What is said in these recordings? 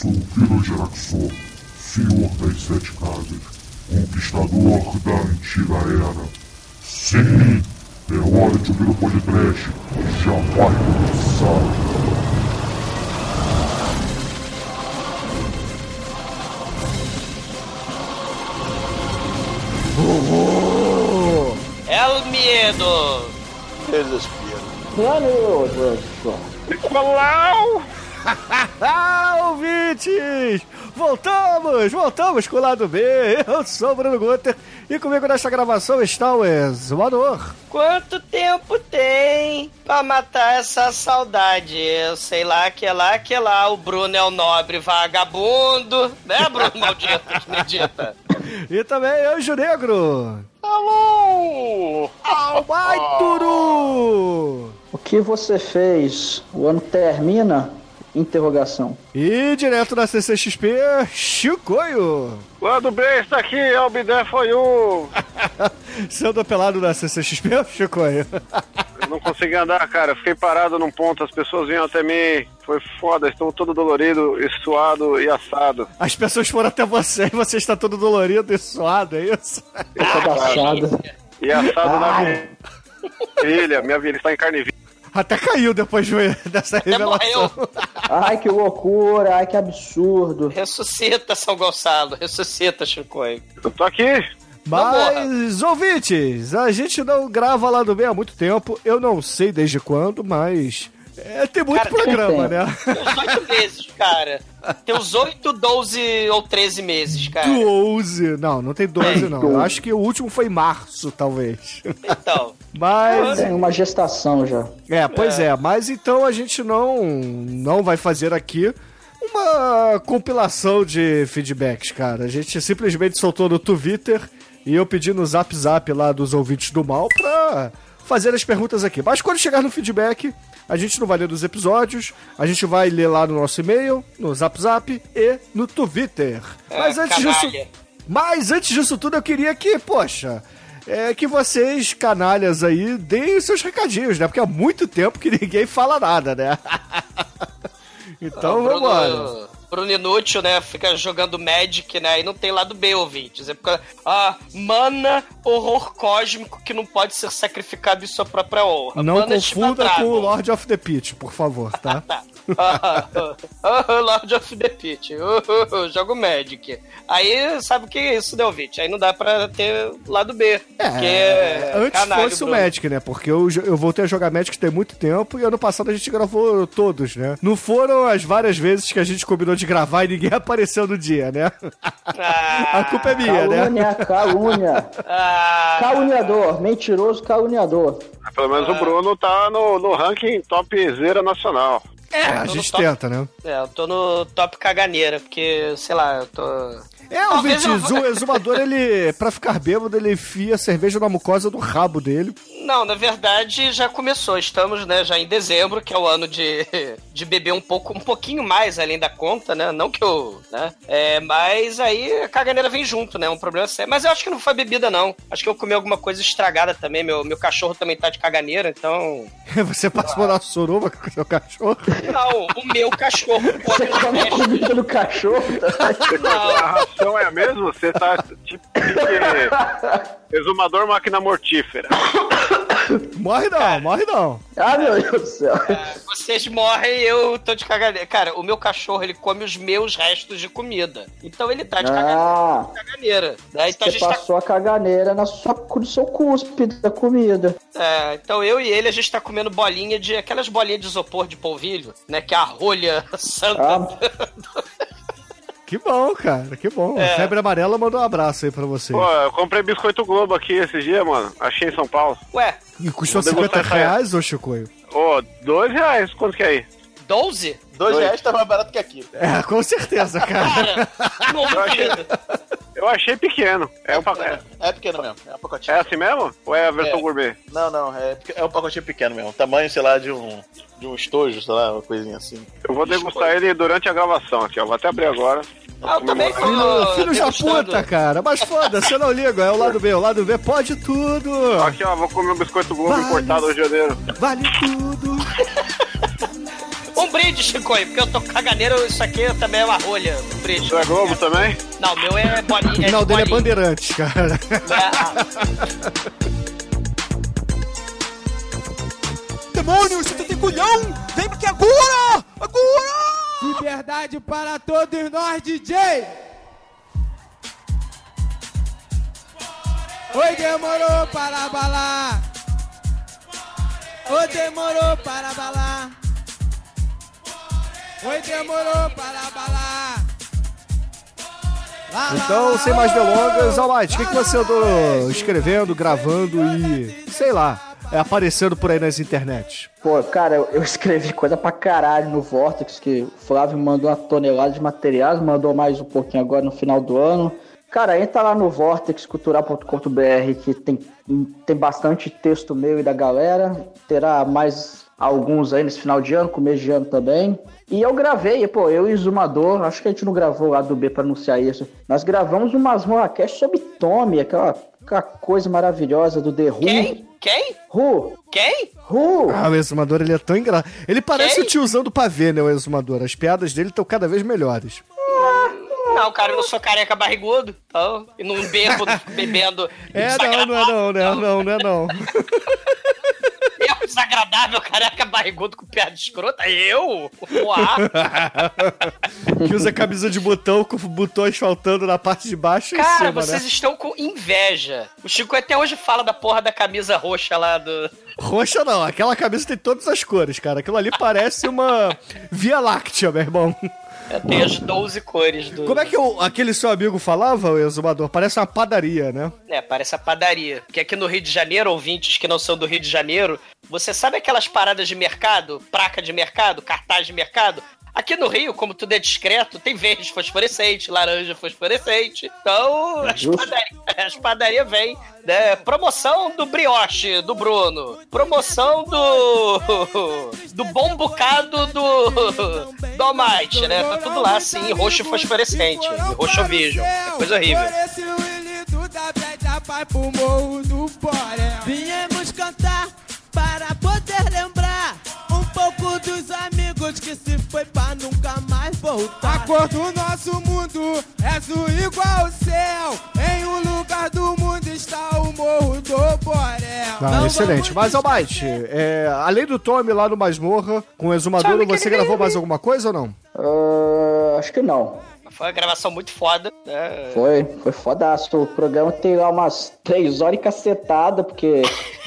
sou o Vila Geraxor, senhor das sete casas, conquistador da antiga era. Sim, é hora de ouvir o podcast, já vai começar. El miedo! Desespero. Nicolau! Ouvintes! Voltamos! Voltamos com o lado B! Eu sou o Bruno Guter e comigo nesta gravação está o Exumador. Quanto tempo tem pra matar essa saudade? Eu sei lá que é lá que é lá. O Bruno é o nobre vagabundo, né, Bruno maldito? Acredita? E também Anjo Negro. Alô! Vai, Turu! O que você fez? O ano termina? Interrogação. E direto da CCXP, Chicoio. Quando besta aqui, é o Bidé foi o. Sendo apelado da CCXP, Chicoio. Eu não consegui andar, cara. Fiquei parado num ponto, as pessoas vinham até mim. Foi foda, estou todo dolorido, e suado e assado. As pessoas foram até você e você está todo dolorido e suado, é isso? Pedaçada. E assado na Ai. virilha. Minha virilha está em carne viva. Até caiu depois de- dessa revelação. morreu. Ai, que loucura. Ai, que absurdo. Ressuscita, São Gonçalo. Ressuscita, Chicoio. Eu tô aqui. Mas, ouvintes, a gente não grava lá do bem há muito tempo. Eu não sei desde quando, mas. É, tem muito Cara, programa, tem. né? Tem uns oito meses, cara. Tem uns oito, 12 ou 13 meses, cara. 12. Não, não tem 12, Tem não. 12. Eu acho que o último foi em março, talvez. Então. Mas. Tem uma gestação já. É, pois é. Mas então a gente não, não vai fazer aqui uma compilação de feedbacks, cara. A gente simplesmente soltou no Twitter e eu pedi no zap zap lá dos ouvintes do mal pra fazer as perguntas aqui. Mas quando chegar no feedback, a gente não vai ler dos episódios, a gente vai ler lá no nosso e-mail, no zap zap e no Twitter. Mas É, antes disso. canalha. Mas antes disso tudo, eu queria que, poxa, é que vocês, canalhas aí, deem os seus recadinhos, né? Porque há muito tempo que ninguém fala nada, né? então, O Bruno- vambora. Bruno Inútil, né? Fica jogando Magic, né? E não tem lado B, ouvintes. É porque, ah, mana, horror cósmico que não pode ser sacrificado em sua própria honra. Não mana confunda Shiva com o. Lord of the Pit, por favor, tá? Tá. Ah, Lord of the Pit. Uh, uh, uh, jogo Magic. Aí, sabe o que é isso, né, ouvinte? Aí não dá pra ter lado B. Porque É, antes canalha, fosse o Bruno. Magic, né? Porque eu, eu voltei a jogar Magic tem muito tempo e ano passado a gente gravou todos, né? Não foram as várias vezes que a gente combinou de gravar e ninguém apareceu no dia, né? Ah, A culpa é minha, né? Calúnia, calúnia. ah, Caluniador, mentiroso caluniador. Pelo menos Ah. o Bruno tá no, no ranking top zera nacional. É, a tô no gente top. tenta, né? É, eu tô no top caganeira, porque, sei lá, eu tô. É, ouvintes, eu- o exumador, ele, pra ficar bêbado, ele enfia cerveja na mucosa do rabo dele. Não, na verdade já começou. Estamos, né, já em dezembro, que é o ano de, de beber um pouco, um pouquinho mais além da conta, né? Não que eu, né? É, mas aí a caganeira vem junto, né? Um problema sério. Mas eu acho que não foi bebida, não. Acho que eu comi alguma coisa estragada também. Meu, meu cachorro também tá de caganeira, então. Você passou na suruba com o seu cachorro. Não, o meu cachorro Você come a comida do cachorro? tá? Não, A ração é a mesma? Você tá tipo que exumador máquina mortífera. Morre não, morre não. Ah, meu Deus do céu. É, vocês morrem e eu tô de caganeira. Cara, o meu cachorro, ele come os meus restos de comida. Então ele tá de caganeira. Ah, caganeira. Né? Então a você gente tá passou a caganeira na sua, no seu cuspe da comida. É, então eu e ele, a gente tá comendo bolinha de. aquelas bolinhas de isopor de polvilho, né? Que é a rolha santa. Ah, Que bom, cara, que bom. É. A Febre Amarela mandou um abraço aí pra você. Pô, eu comprei biscoito Globo aqui esses dias, mano. Achei em São Paulo. Ué, E custou Vou 50 degustar reais, ô Chicoio? Ô, dois reais. Quanto que é aí? 12? Dois, Dois. reais tá mais barato que aqui. É, com certeza, cara. Cara, não Eu achei-. Eu achei pequeno. É, um pa- é, É pequeno mesmo, é um pacotinho. é assim mesmo? Ou é a versão É. gourmet? Não, não, é, é um pacotinho pequeno mesmo. Tamanho, sei lá, de um, de um estojo, sei lá, uma coisinha assim. Eu vou degustar ele durante a gravação aqui, ó. Vou até abrir agora. Ah, eu também tô. Filho, filho da puta, cara. Mas foda-se, eu não ligo. É o lado B. O lado B pode tudo. Aqui, ó, vou comer um biscoito Globo Vai. importado hoje de janeiro. Vale tudo. Um brinde, Chico, porque eu tô caganeiro, isso aqui também é uma rolha. Um brinde. Isso é Globo também? Não, o meu é bolinha. O final dele é bolinha. Bandeirantes, cara. Demônios, você tem culhão! Vem porque agora! Agora! Liberdade para todos nós, DJ! Oi, demorou para balar! Oi, demorou para balar! Oi, demorou para balar! Então, sem mais delongas, Almighty, o que, que você andou escrevendo, gravando e, sei lá, aparecendo por aí nas internets? Pô, cara, eu, eu escrevi coisa pra caralho no Vortex, que o Flávio mandou uma tonelada de materiais, mandou mais um pouquinho agora no final do ano. Cara, entra lá no vortexcultural.com.br que tem, tem bastante texto meu e da galera. Terá mais alguns aí nesse final de ano, começo de ano também. E eu gravei, pô, eu e o Zumador, acho que a gente não gravou lá do B pra anunciar isso. Nós gravamos umas Cast sobre Tommy, aquela, aquela coisa maravilhosa do The Who. Quem? Quem? Who? Quem? Who? Ah, o exumador, ele é tão engraçado. Ele parece Quem? o tiozão do pavê, né, o exumador. As piadas dele estão cada vez melhores. Não, cara, eu não sou careca barrigudo, então, e não bebo bebendo. É, não, não é não, não é não, não é não. Desagradável, careca barrigudo com piada escrota? Eu? Uá! Que usa camisa de botão com botões faltando na parte de baixo Cara, cima, vocês né? estão com inveja. O Chico até hoje fala da porra da camisa roxa lá do. Roxa não, aquela camisa tem todas as cores, cara. Aquilo ali parece uma Via Láctea, meu irmão. Tem as 12 cores do. Como é que o- aquele seu amigo falava, o exumador? Parece uma padaria, né? É, parece a padaria. Porque aqui no Rio de Janeiro, ouvintes que não são do Rio de Janeiro, você sabe aquelas paradas de mercado, placa de mercado, cartaz de mercado? Aqui no Rio, como tudo é discreto, tem verde fosforescente, laranja fosforescente. Então, as Justo. padarias as padaria vêm, né? Promoção do brioche, do Bruno. Promoção do. do bom bocado do. do Almighty, né? Tá tudo lá, assim, roxo fosforescente. e Roxo vision. É coisa horrível. Viemos cantar para poder lembrar que se foi pra nunca mais voltar. A cor do nosso mundo é azul igual o céu. Em um lugar do mundo está o morro do Borel. Ah, excelente. Mas, Almighty, é, além do Tommy lá no Masmorra, com o exumador, você gravou mais alguma coisa ou não? Ah, acho que não. Foi uma gravação muito foda. Né? Foi, foi fodaço. O programa tem lá umas três horas e cacetada, porque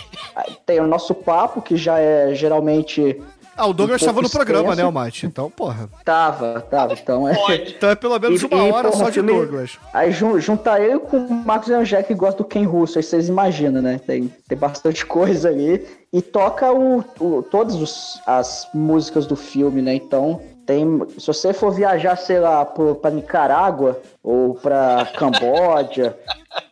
tem o nosso papo, que já é geralmente. Ah, o Douglas Um estava no programa, né, extenso. Almighty? Então, porra. Tava, tava. Então é. Então é pelo menos E- uma e, hora porra, só de filme- Douglas. Aí jun, junta ele com o Marcos Angé, que gosta do Ken Russo, aí vocês imaginam, né? Tem, tem bastante coisa ali. E toca o, o, todas os- as músicas do filme, né? Então, tem. Se você for viajar, sei lá, pro, pra Nicarágua, ou pra Camboja,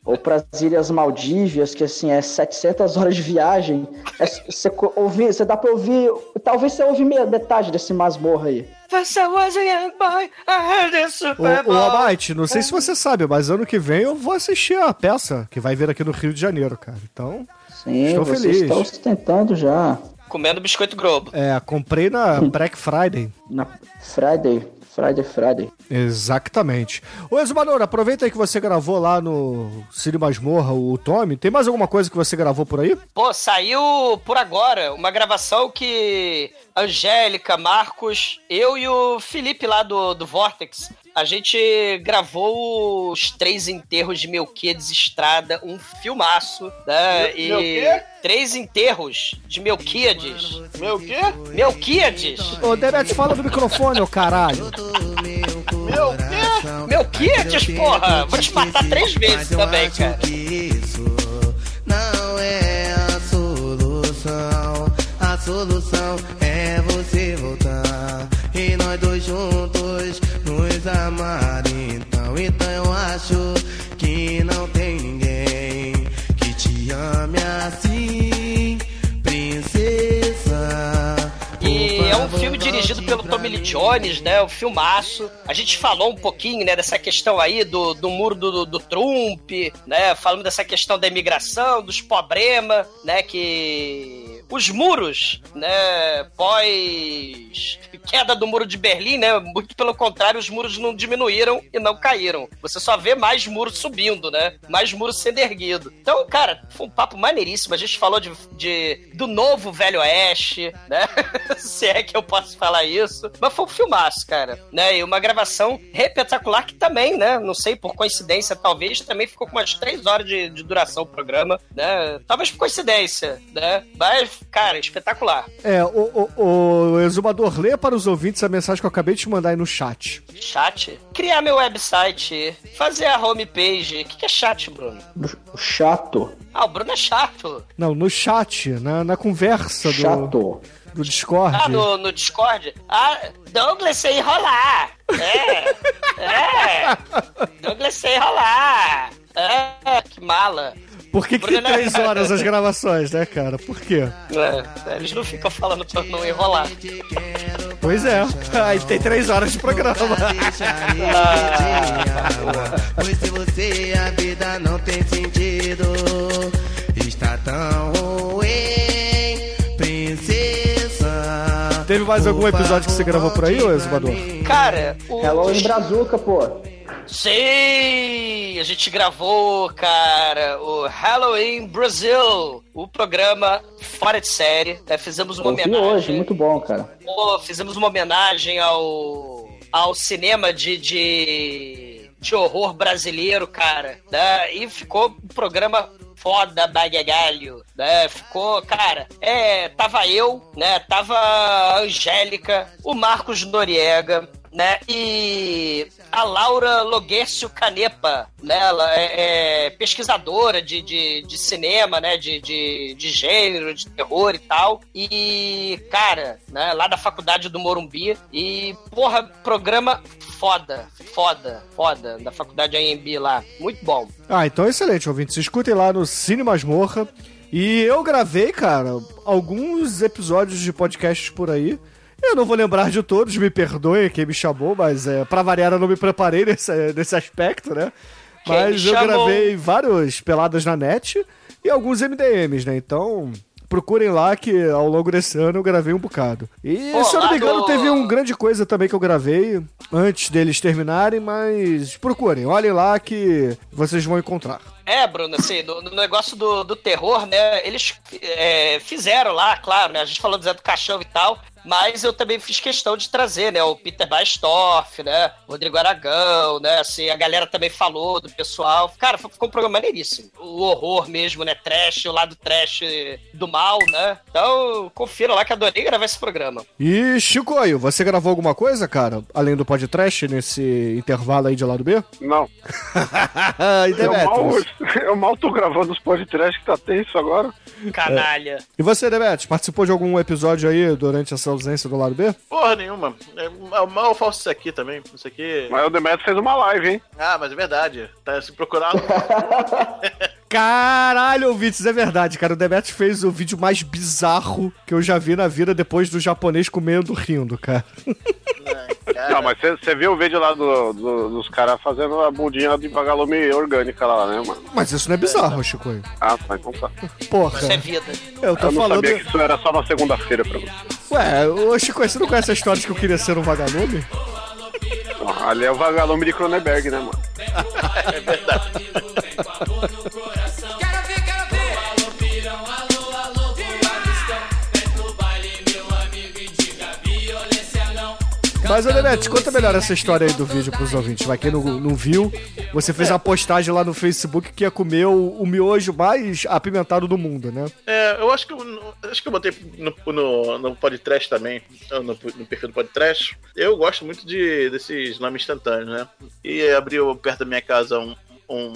ou pras Ilhas Maldívias, que assim, é 700 horas de viagem, é, você, co- ouvir, você dá pra ouvir. Talvez você ouve meia- metade desse masmorra aí. First I was a young boy, I heard the Super O, o Bowl. Almighty, não sei se você sabe, mas ano que vem eu vou assistir a peça que vai vir aqui no Rio de Janeiro, cara. Então, Sim, Estou vocês feliz. estão ostentando já. Comendo biscoito Globo. é, comprei na Black Friday. Na Friday, Friday, Friday. Exatamente. Ô, Exumador, aproveita aí que você gravou lá no Cine Masmorra o Tommy. Tem mais alguma coisa que você gravou por aí? Pô, saiu por agora uma gravação que Angélica, Marcos, eu e o Felipe lá do, do Vortex, a gente gravou os três enterros de Melquiades Estrada, um filmaço, né? Meu- meu quê? Três enterros de Melquiades. Meu quê? Melquiades? Ô, Demet, fala do microfone, ô caralho. Meu quê? Melquiades, porra! Vou te matar três vezes também, cara. que isso não é a solução. A solução é você voltar e nós dois juntos nos amar. Então, então eu acho que não tem ninguém que te ame assim, princesa. E é um filme dirigido pelo Tommy Lee. Jones, né? Um filmaço. A gente falou um pouquinho, né, dessa questão aí do, do muro do, do Trump, né? Falando dessa questão da imigração, dos problema, né? Que os muros, né, pós queda do muro de Berlim, né, muito pelo contrário, os muros não diminuíram e não caíram. Você só vê mais muros subindo, né, mais muros sendo erguido. Então, cara, foi um papo maneiríssimo. A gente falou de, de do novo Velho Oeste, né, se é que eu posso falar isso. Mas foi um filmaço, cara, né, e uma gravação espetacular que também, né, não sei, por coincidência, talvez, também ficou com umas três horas de, de duração o programa, né, talvez por coincidência, né, mas, cara, espetacular. É, o, o, o exumador, lê para os ouvintes a mensagem que eu acabei de te mandar aí no chat. Chat? Criar meu website, fazer a homepage. O que, que é chat, Bruno? O chato. Ah, o Bruno é chato. Não, no chat, na, na conversa do, Chato. do Discord. Ah, no, no Discord? Ah, Douglas sem enrolar. É. é. Douglas sem enrolar. É, que mala. Por que, que tem três horas as gravações, né, cara? Por quê? É, eles não ficam falando pra não enrolar. Pois é. Aí tem três horas de programa. Pois se você a vida não tem sentido, está tão ruim, princesa. Teve mais algum episódio que você gravou por aí, ô Exumador? Cara, o. Halloween Brazuca, pô. Sim! A gente gravou, cara, o Halloween Brasil, o programa fora de série. né? Fizemos uma Eu homenagem. hoje, muito bom, cara. Pô, fizemos uma homenagem ao, ao cinema de, de, de horror brasileiro, cara. Né? E ficou um programa foda bagagalho, né? Ficou, cara, é, tava eu, né? Tava a Angélica, o Marcos Noriega, né? E a Laura Loguércio Canepa, né? Ela é, é pesquisadora de, de, de cinema, né? De, de, de gênero, de terror e tal. E, cara, né? Lá da faculdade do Morumbi. E, porra, programa foda, foda, foda, da faculdade AMB lá. Muito bom. Ah, então excelente, ouvintes. Escutem lá no Cine Masmorra. E eu gravei, cara, alguns episódios de podcasts por aí. Eu não vou lembrar de todos, me perdoe quem me chamou, mas é, pra variar eu não me preparei nesse, nesse aspecto, né? Quem Mas eu gravei vários peladas na net e alguns MDMs, né? Então procurem lá que ao longo desse ano eu gravei um bocado. E Pô, se eu não me engano, do- teve um grande coisa também que eu gravei antes deles terminarem, mas procurem, olhem lá que vocês vão encontrar. É, Bruno, assim, no, no negócio do, do terror, né? Eles é, fizeram lá, claro, né? A gente falou do Zé do Caixão e tal, mas eu também fiz questão de trazer, né? O Peter Baestorff, né? O Rodrigo Aragão, né? Assim, a galera também falou do pessoal. Cara, ficou um programa maneiríssimo. O horror mesmo, né? Trash, o lado trash do mal, né? Então, confira lá que adorei gravar esse programa. E Chicoio, você gravou alguma coisa, cara? Além do podcast nesse intervalo aí de lado B? Não. e Eu mal, eu mal tô gravando os podcasts que tá tenso agora. Canalha. E você, Demetrius, participou de algum episódio aí durante essa ausência do lado B? Porra nenhuma. É, mal eu faço isso aqui também. Isso aqui. Mas o Demetrio fez uma live, hein? Ah, mas é verdade. Tá se procurar. Caralho, ouvintes, é verdade, cara. O Demetrius fez o vídeo mais bizarro que eu já vi na vida depois do japonês comendo rindo, cara. Cara, Não, mas você viu o vídeo lá do- do- dos caras fazendo a bundinha de vagalume orgânica lá, né, mano? Mas isso não é bizarro, Chicoio. Ah, tá, então tá. Porra, Isso é vida. eu tô Eu não falando. sabia que isso era só na segunda-feira pra você. Ué, ô Chicoio, você não conhece a história de que eu queria ser um vagalume? Ali é o vagalume de Cronenberg, né, mano? Quero Mas, Demetrius, conta melhor essa história aí do vídeo pros ouvintes. Vai, quem não, não viu, você fez uma postagem lá no Facebook que ia comer o, o miojo mais apimentado do mundo, né? É, eu acho que eu, acho que eu botei no, no, no podcast também, no, no perfil do podcast. Eu gosto muito de, desses nomes instantâneos, né? E abriu perto da minha casa um, um,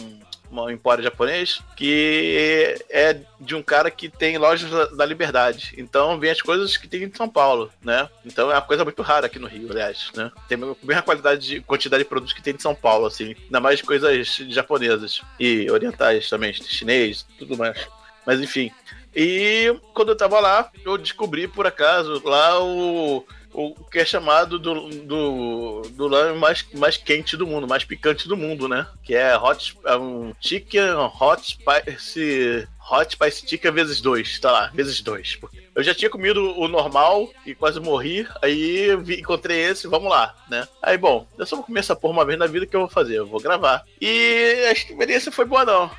um empório japonês que é de um cara que tem lojas da, da Liberdade. Então vem as coisas que tem em São Paulo, né? Então é uma coisa muito rara aqui no Rio, aliás, né? Tem a mesma qualidade de quantidade de produtos que tem em São Paulo, assim. Ainda mais coisas japonesas e orientais também, chinês, tudo mais. Mas enfim. E quando eu tava lá, eu descobri por acaso lá o, o que é chamado do, do, do lame mais, mais quente do mundo, mais picante do mundo, né? Que é hot, é um chicken hot spicy Hot Spice Chicken vezes dois, tá lá, vezes dois. Eu já tinha comido o normal e quase morri, aí vi, encontrei esse, vamos lá, né? Aí, bom, eu só vou comer essa porra uma vez na vida que eu vou fazer, eu vou gravar. E a experiência foi boa, não.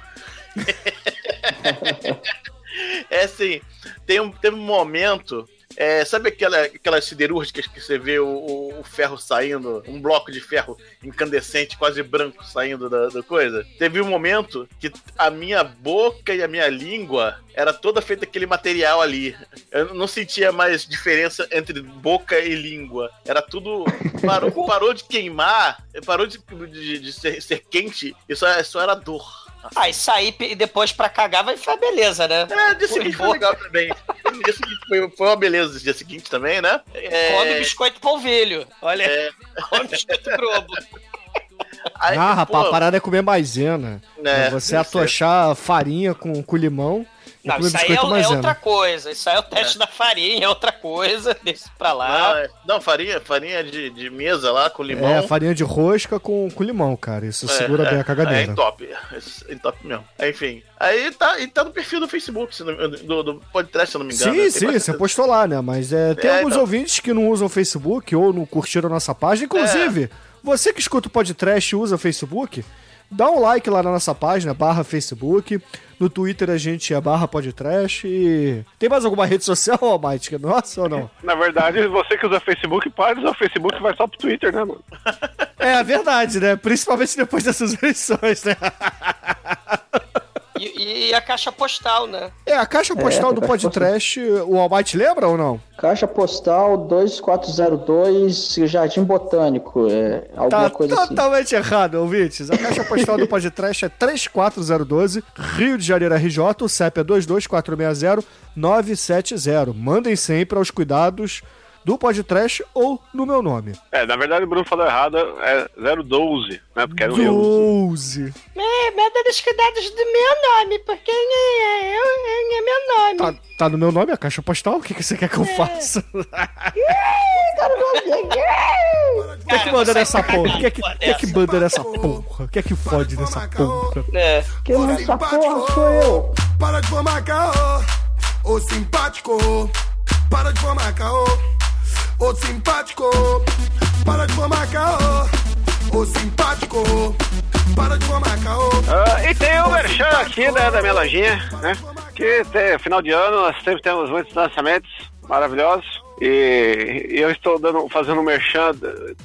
é assim, tem um, teve um momento é, sabe aquela, aquelas siderúrgicas que você vê o, o, ferro saindo, um bloco de ferro incandescente, quase branco, saindo da, da, coisa? Teve um momento que a minha boca e a minha língua era toda feita aquele material ali. Eu não sentia mais diferença entre boca e língua. Era tudo. Parou, parou de queimar, parou de, de, de ser, ser, quente, e só, só era dor. Ah, e sair e depois pra cagar vai ficar beleza, né? É, dia seguinte foi legal também. dia seguinte foi, foi uma beleza dia seguinte também, né? É... Come biscoito polvilho. Olha, é... come biscoito globo. Aí, ah, rapaz, pô, a parada é comer maisena. É, você atochar farinha com, com limão não, isso aí é, é, outra coisa. Isso aí é o teste é. da farinha, é outra coisa. Deixa pra lá. Não, é, não, farinha, farinha de, de mesa lá com limão. É, farinha de rosca com, com limão, cara. Isso é, segura bem a cagadeira. É, top. É top mesmo. Enfim. Aí tá, e tá no perfil do Facebook, do, do podcast, se eu não me engano. Sim, sim, você postou lá, né? Mas é, tem alguns então. ouvintes que não usam o Facebook ou não curtiram a nossa página. Inclusive, você que escuta o podcast e usa o Facebook, dá um like lá na nossa página, barra Facebook. No Twitter a gente é barra podcast e... Tem mais alguma rede social, Almighty, que é nossa ou não? Na verdade, você que usa Facebook, para usar o Facebook vai só pro Twitter, né, mano? É, a verdade, né? Principalmente depois dessas eleições, né? E, e, a caixa postal, né? É, a caixa é, postal é, do podcast, o Almighty lembra ou não? Caixa postal 2402 Jardim Botânico, é alguma tá coisa totalmente assim. errado, ouvintes. A caixa postal do podcast é 34012, Rio de Janeiro RJ, o CEP é 22460 970. Mandem sempre aos cuidados do podcast ou no meu nome. É, na verdade o Bruno falou errado, é 012, né? Porque era um 12. É, manda dos cuidados do meu nome, porque é, é, é, meu nome. Tá, tá, no meu nome a caixa postal? O que, que você quer que eu é. faça? O que é que manda nessa porra? O que é que, que, é que manda nessa porra? O que é que fode nessa porra? É. Que nessa porra sou eu. Para de formar caô, ô simpático. Para de formar caô. Ô simpático, para de formar caô. Ô simpático, para de formar caô. Uh, e tem o merchan aqui né, da minha lojinha, né? Que tem, final de ano nós sempre temos muitos lançamentos maravilhosos. E eu estou dando, fazendo merchan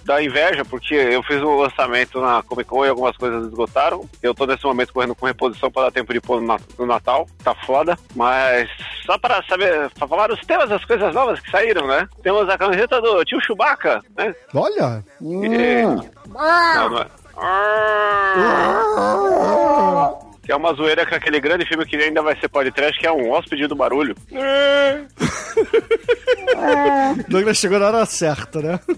da inveja, porque eu fiz um lançamento na Comic Con e algumas coisas esgotaram. Eu estou nesse momento correndo com reposição para dar tempo de pôr no Natal. Tá foda. Mas só para saber, para falar os temas das coisas novas que saíram, né? Temos a camiseta do tio Chewbacca, né? Olha! E... Hum. Não, não é. Que é uma zoeira com aquele grande filme que ainda vai ser podcast, que é um hóspede do barulho. Douglas chegou na hora certa, né?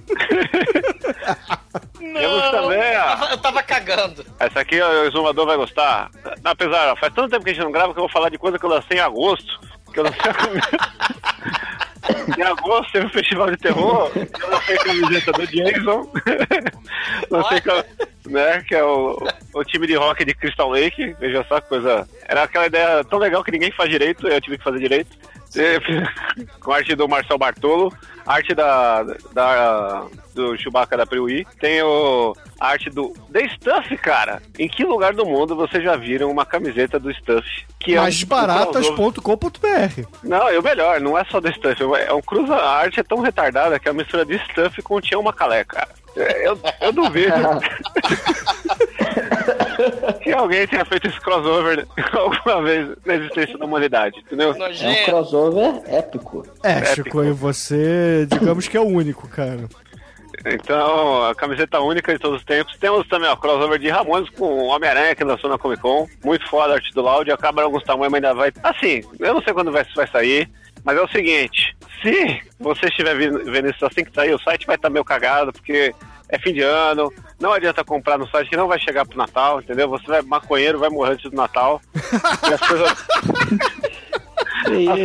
Não, Temos também, eu tava, eu tava cagando. Essa aqui o exumador vai gostar. Apesar, faz tanto tempo que a gente não grava que eu vou falar de coisa que eu lancei em agosto. Que eu lancei a Em agosto teve um festival de terror, eu lancei a camiseta do Jason. lancei né, que é o, o time de rock de Crystal Lake. Veja só que coisa. Era aquela ideia tão legal que ninguém faz direito, eu tive que fazer direito. Com a arte do Marcel Bartolo, arte da, da do Chewbacca da Priui, tem o, a arte do The Stuff, cara. Em que lugar do mundo vocês já viram uma camiseta do Stuff? Que é Mais Não, é o melhor, não é só The Stuff, é um cruza, a arte é tão retardada que é a mistura de Stuff com Tião Macalé, cara. Eu, eu duvido que alguém tenha feito esse crossover alguma vez na existência da humanidade, entendeu? É um crossover épico. É, Chico, e você, digamos que é o único, cara. Então, a camiseta única de todos os tempos. Temos também o crossover de Ramones com o Homem-Aranha que lançou na Comic Con. Muito foda a arte do Loud. Acaba em alguns tamanhos, mas ainda vai. Assim, eu não sei quando vai, vai sair. Mas é o seguinte: se você estiver vendo isso assim que sair, o site vai estar meio cagado, porque é fim de ano, não adianta comprar no site que não vai chegar pro Natal, entendeu? Você vai maconheiro, vai morrer antes do Natal. e as coisas. as,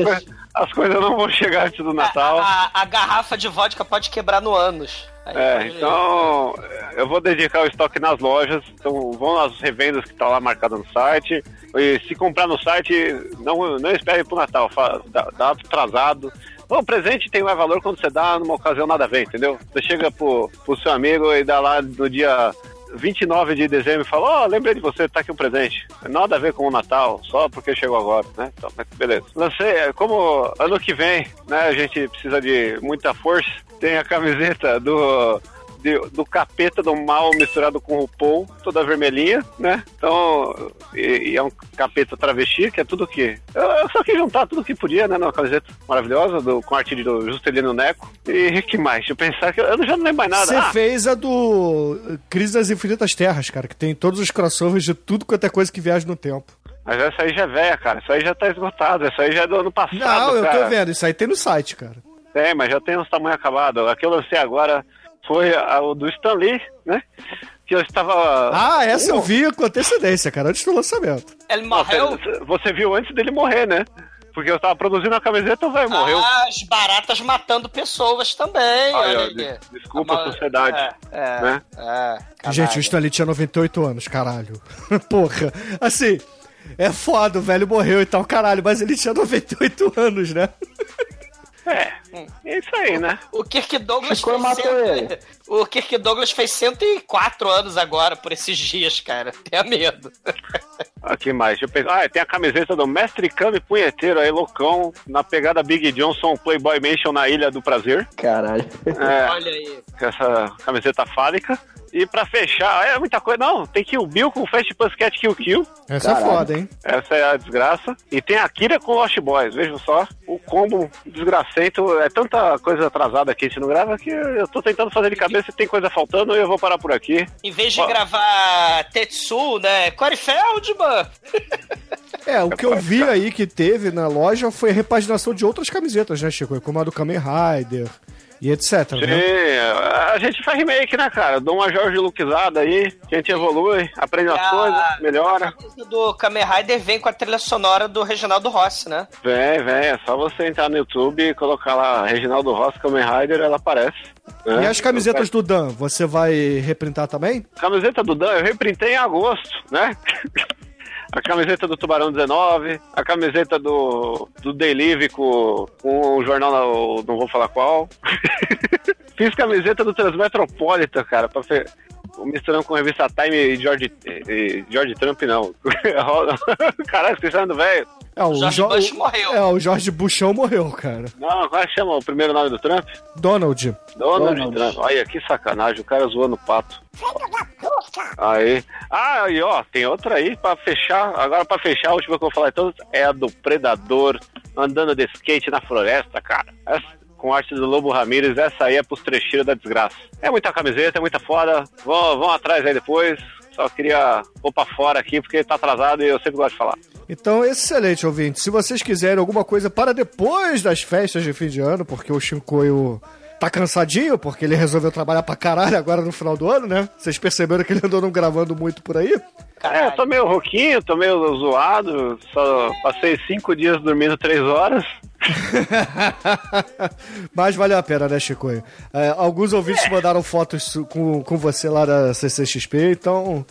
coisas as coisas não vão chegar antes do Natal. A, a, a, garrafa de vodka pode quebrar no ânus. É, então eu vou dedicar o estoque nas lojas. Então vão nas revendas que tá lá marcada no site. E se comprar no site, não, não espere pro Natal, dá, dá atrasado. Bom, presente tem mais valor quando você dá numa ocasião nada a ver, entendeu? Você chega pro, pro seu amigo e dá lá no dia 29 de dezembro e fala, ó, lembrei de você, tá aqui um presente. Nada a ver com o Natal, só porque chegou agora, né? Então, beleza. Lancei, como ano que vem, né, a gente precisa de muita força, tem a camiseta do... de- do capeta do mal misturado com o Paul, toda vermelhinha, né? Então, e, e é um capeta travesti, que é tudo que. Eu, eu só quis juntar tudo que podia, né? Numa camiseta maravilhosa, do, com a arte do Juscelino Neco. E que mais? Deixa eu pensar que eu, eu já não lembro mais nada. Você Ah, fez a do Crise das Infinitas Terras, cara, que tem todos os crossovers de tudo quanto é coisa que viaja no tempo. Mas essa aí já é velha, cara. Essa aí já tá esgotada. Essa aí já é do ano passado. Não, eu cara. tô vendo, isso aí tem no site, cara. Tem, mas já tem uns tamanhos acabados. A que eu lancei agora foi a, o do Stan Lee, né? Que eu estava. Ah, essa eu vi com antecedência, cara, antes do lançamento. Ele morreu? Você, você viu antes dele morrer, né? Porque eu tava produzindo a camiseta, o velho morreu. Ah, As baratas matando pessoas também. Ai, olha des- desculpa a sociedade, É, é, né? é, Gente, o. Stanley tinha 98 anos, caralho. Porra, assim, é foda, o velho morreu e tal, caralho, mas ele tinha 98 anos, né? É, é isso aí, né? O Kirk Douglas Chico fez matou cento- ele. O Kirk Douglas fez 104 anos agora, por esses dias, cara. Tenha medo. Aqui mais, deixa eu pensar. Ah, tem a camiseta do Mestre Kami Punheteiro aí, loucão, na pegada Big Johnson Playboy Mansion na Ilha do Prazer. Caralho. É, Olha aí. essa camiseta fálica. E pra fechar, é muita coisa. Não, tem Kill Bill com Fast Pussycat Kill Kill. Essa é Caralho. foda, hein? Essa é a desgraça. E tem a Kira com Lost Boys. Vejam só, o combo desgracento. É tanta coisa atrasada que a gente não grava que eu tô tentando fazer de cabeça e tem coisa faltando e eu vou parar por aqui. Em vez de Ó. gravar Tetsu, né? Corey Feldman. É, o que eu vi aí que teve na loja foi a repaginação de outras camisetas, né, Chico? Como a do Kamen Rider e etc, Sim, né? a gente faz remake, né, cara? Dá uma Jorge Luquizada aí, a gente evolui, aprende as Ah. coisas, melhora. A camisa do Kamen Rider vem com a trilha sonora do Reginaldo Rossi, né? Vem, vem, é só você entrar no YouTube e colocar lá Reginaldo Rossi Kamen Rider, ela aparece. né? E as camisetas do Dan, você vai reprintar também? Camiseta do Dan eu reprintei em agosto, né? A camiseta do Tubarão 19, a camiseta do, do Delive com, com o jornal, não, não vou falar qual. Fiz camiseta do Transmetropolitan, cara, pra fe... misturando com a revista Time e George, e George Trump, não. Caralho, esqueci o nome do velho. É, o George Jo- Bush morreu. É, o Jorge Buchão morreu, cara. Não, é que chama o primeiro nome do Trump? Donald. Donald, Donald. Trump. Olha, que sacanagem, o cara zoando o pato. Aí. Ah, aí, ó, tem outra aí pra fechar. Agora pra fechar, a última que eu vou falar então é a do Predador andando de skate na floresta, cara. Essa- com arte do Lobo Ramírez, essa aí é pros trecheiros da desgraça. É muita camiseta, é muita foda. Vão, vão atrás aí depois. Só queria pôr pra fora aqui porque tá atrasado e eu sempre gosto de falar. Então, excelente, ouvinte. Se vocês quiserem alguma coisa para depois das festas de fim de ano, porque o Shinkoio tá cansadinho, porque ele resolveu trabalhar pra caralho agora no final do ano, né? Vocês perceberam que ele andou não gravando muito por aí? É, eu tô meio rouquinho, tô meio zoado. Só passei cinco dias dormindo três horas. Mas valeu a pena, né, Chicoio? É, alguns ouvintes mandaram fotos com, com você lá da CCXP, então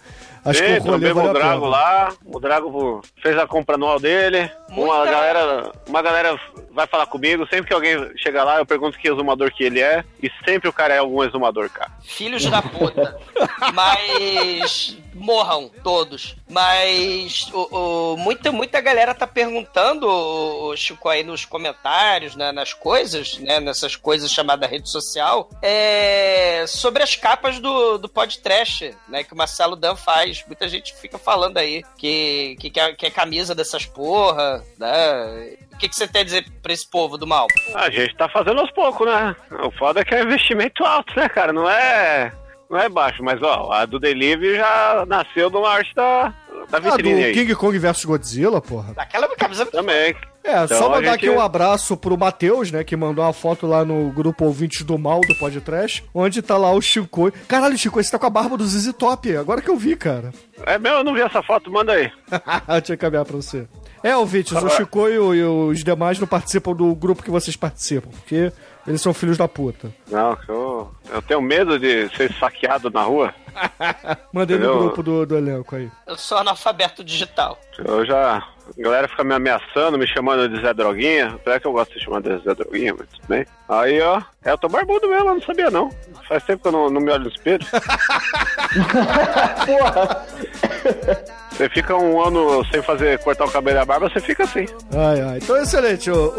acho que Sim, o rolê valeu o a Drago pena. lá, o Drago fez a compra anual dele. Uma galera, uma galera vai falar comigo, sempre que alguém chega lá, eu pergunto que exumador que ele é, e sempre o cara é algum exumador, cara. Filhos da puta. Mas. Morram, todos. Mas o, o- muita, muita galera tá perguntando, o, Chico, aí nos comentários, né, nas coisas, né, nessas coisas chamadas rede social, é, sobre as capas do, do podcast, né, que o Marcelo Dan faz. Muita gente fica falando aí que, que, que, é, que é camisa dessas porra, né? O que, que você tem a dizer pra esse povo do mal? A gente tá fazendo aos poucos, né? O foda é que é investimento alto, né, cara? Não é. Não é baixo, mas ó, a do Delivery já nasceu de uma arte da, da Ah, do vitrine aí. King Kong vs Godzilla, porra. Aquela camisa Também. É, Então, só a mandar gente- aqui um abraço pro Matheus, né, que mandou uma foto lá no grupo Ouvintes do Mal do Podcast, onde tá lá o Chico. Caralho, Chico, você tá com a barba do ZZ Top, agora que eu vi, cara. É meu, eu não vi essa foto, manda aí. eu tinha que encaminhar pra você. É, ouvintes, o Chico e, o- e os demais não participam do grupo que vocês participam, porque Eles são filhos da puta. Não, eu, eu tenho medo de ser saqueado na rua. Mandei no Entendeu? grupo do, do elenco aí. Eu sou analfabeto digital. Eu já. A galera fica me ameaçando, me chamando de Zé Droguinha. Apesar que eu gosto de chamar de Zé Droguinha, mas tudo bem. Aí, ó, é, eu tô barbudo mesmo, eu não sabia não. Faz tempo que eu não, não me olho no espelho. Porra! Você fica um ano sem fazer cortar o cabelo e a barba, você fica assim. Ai, ai. Então, excelente, ô,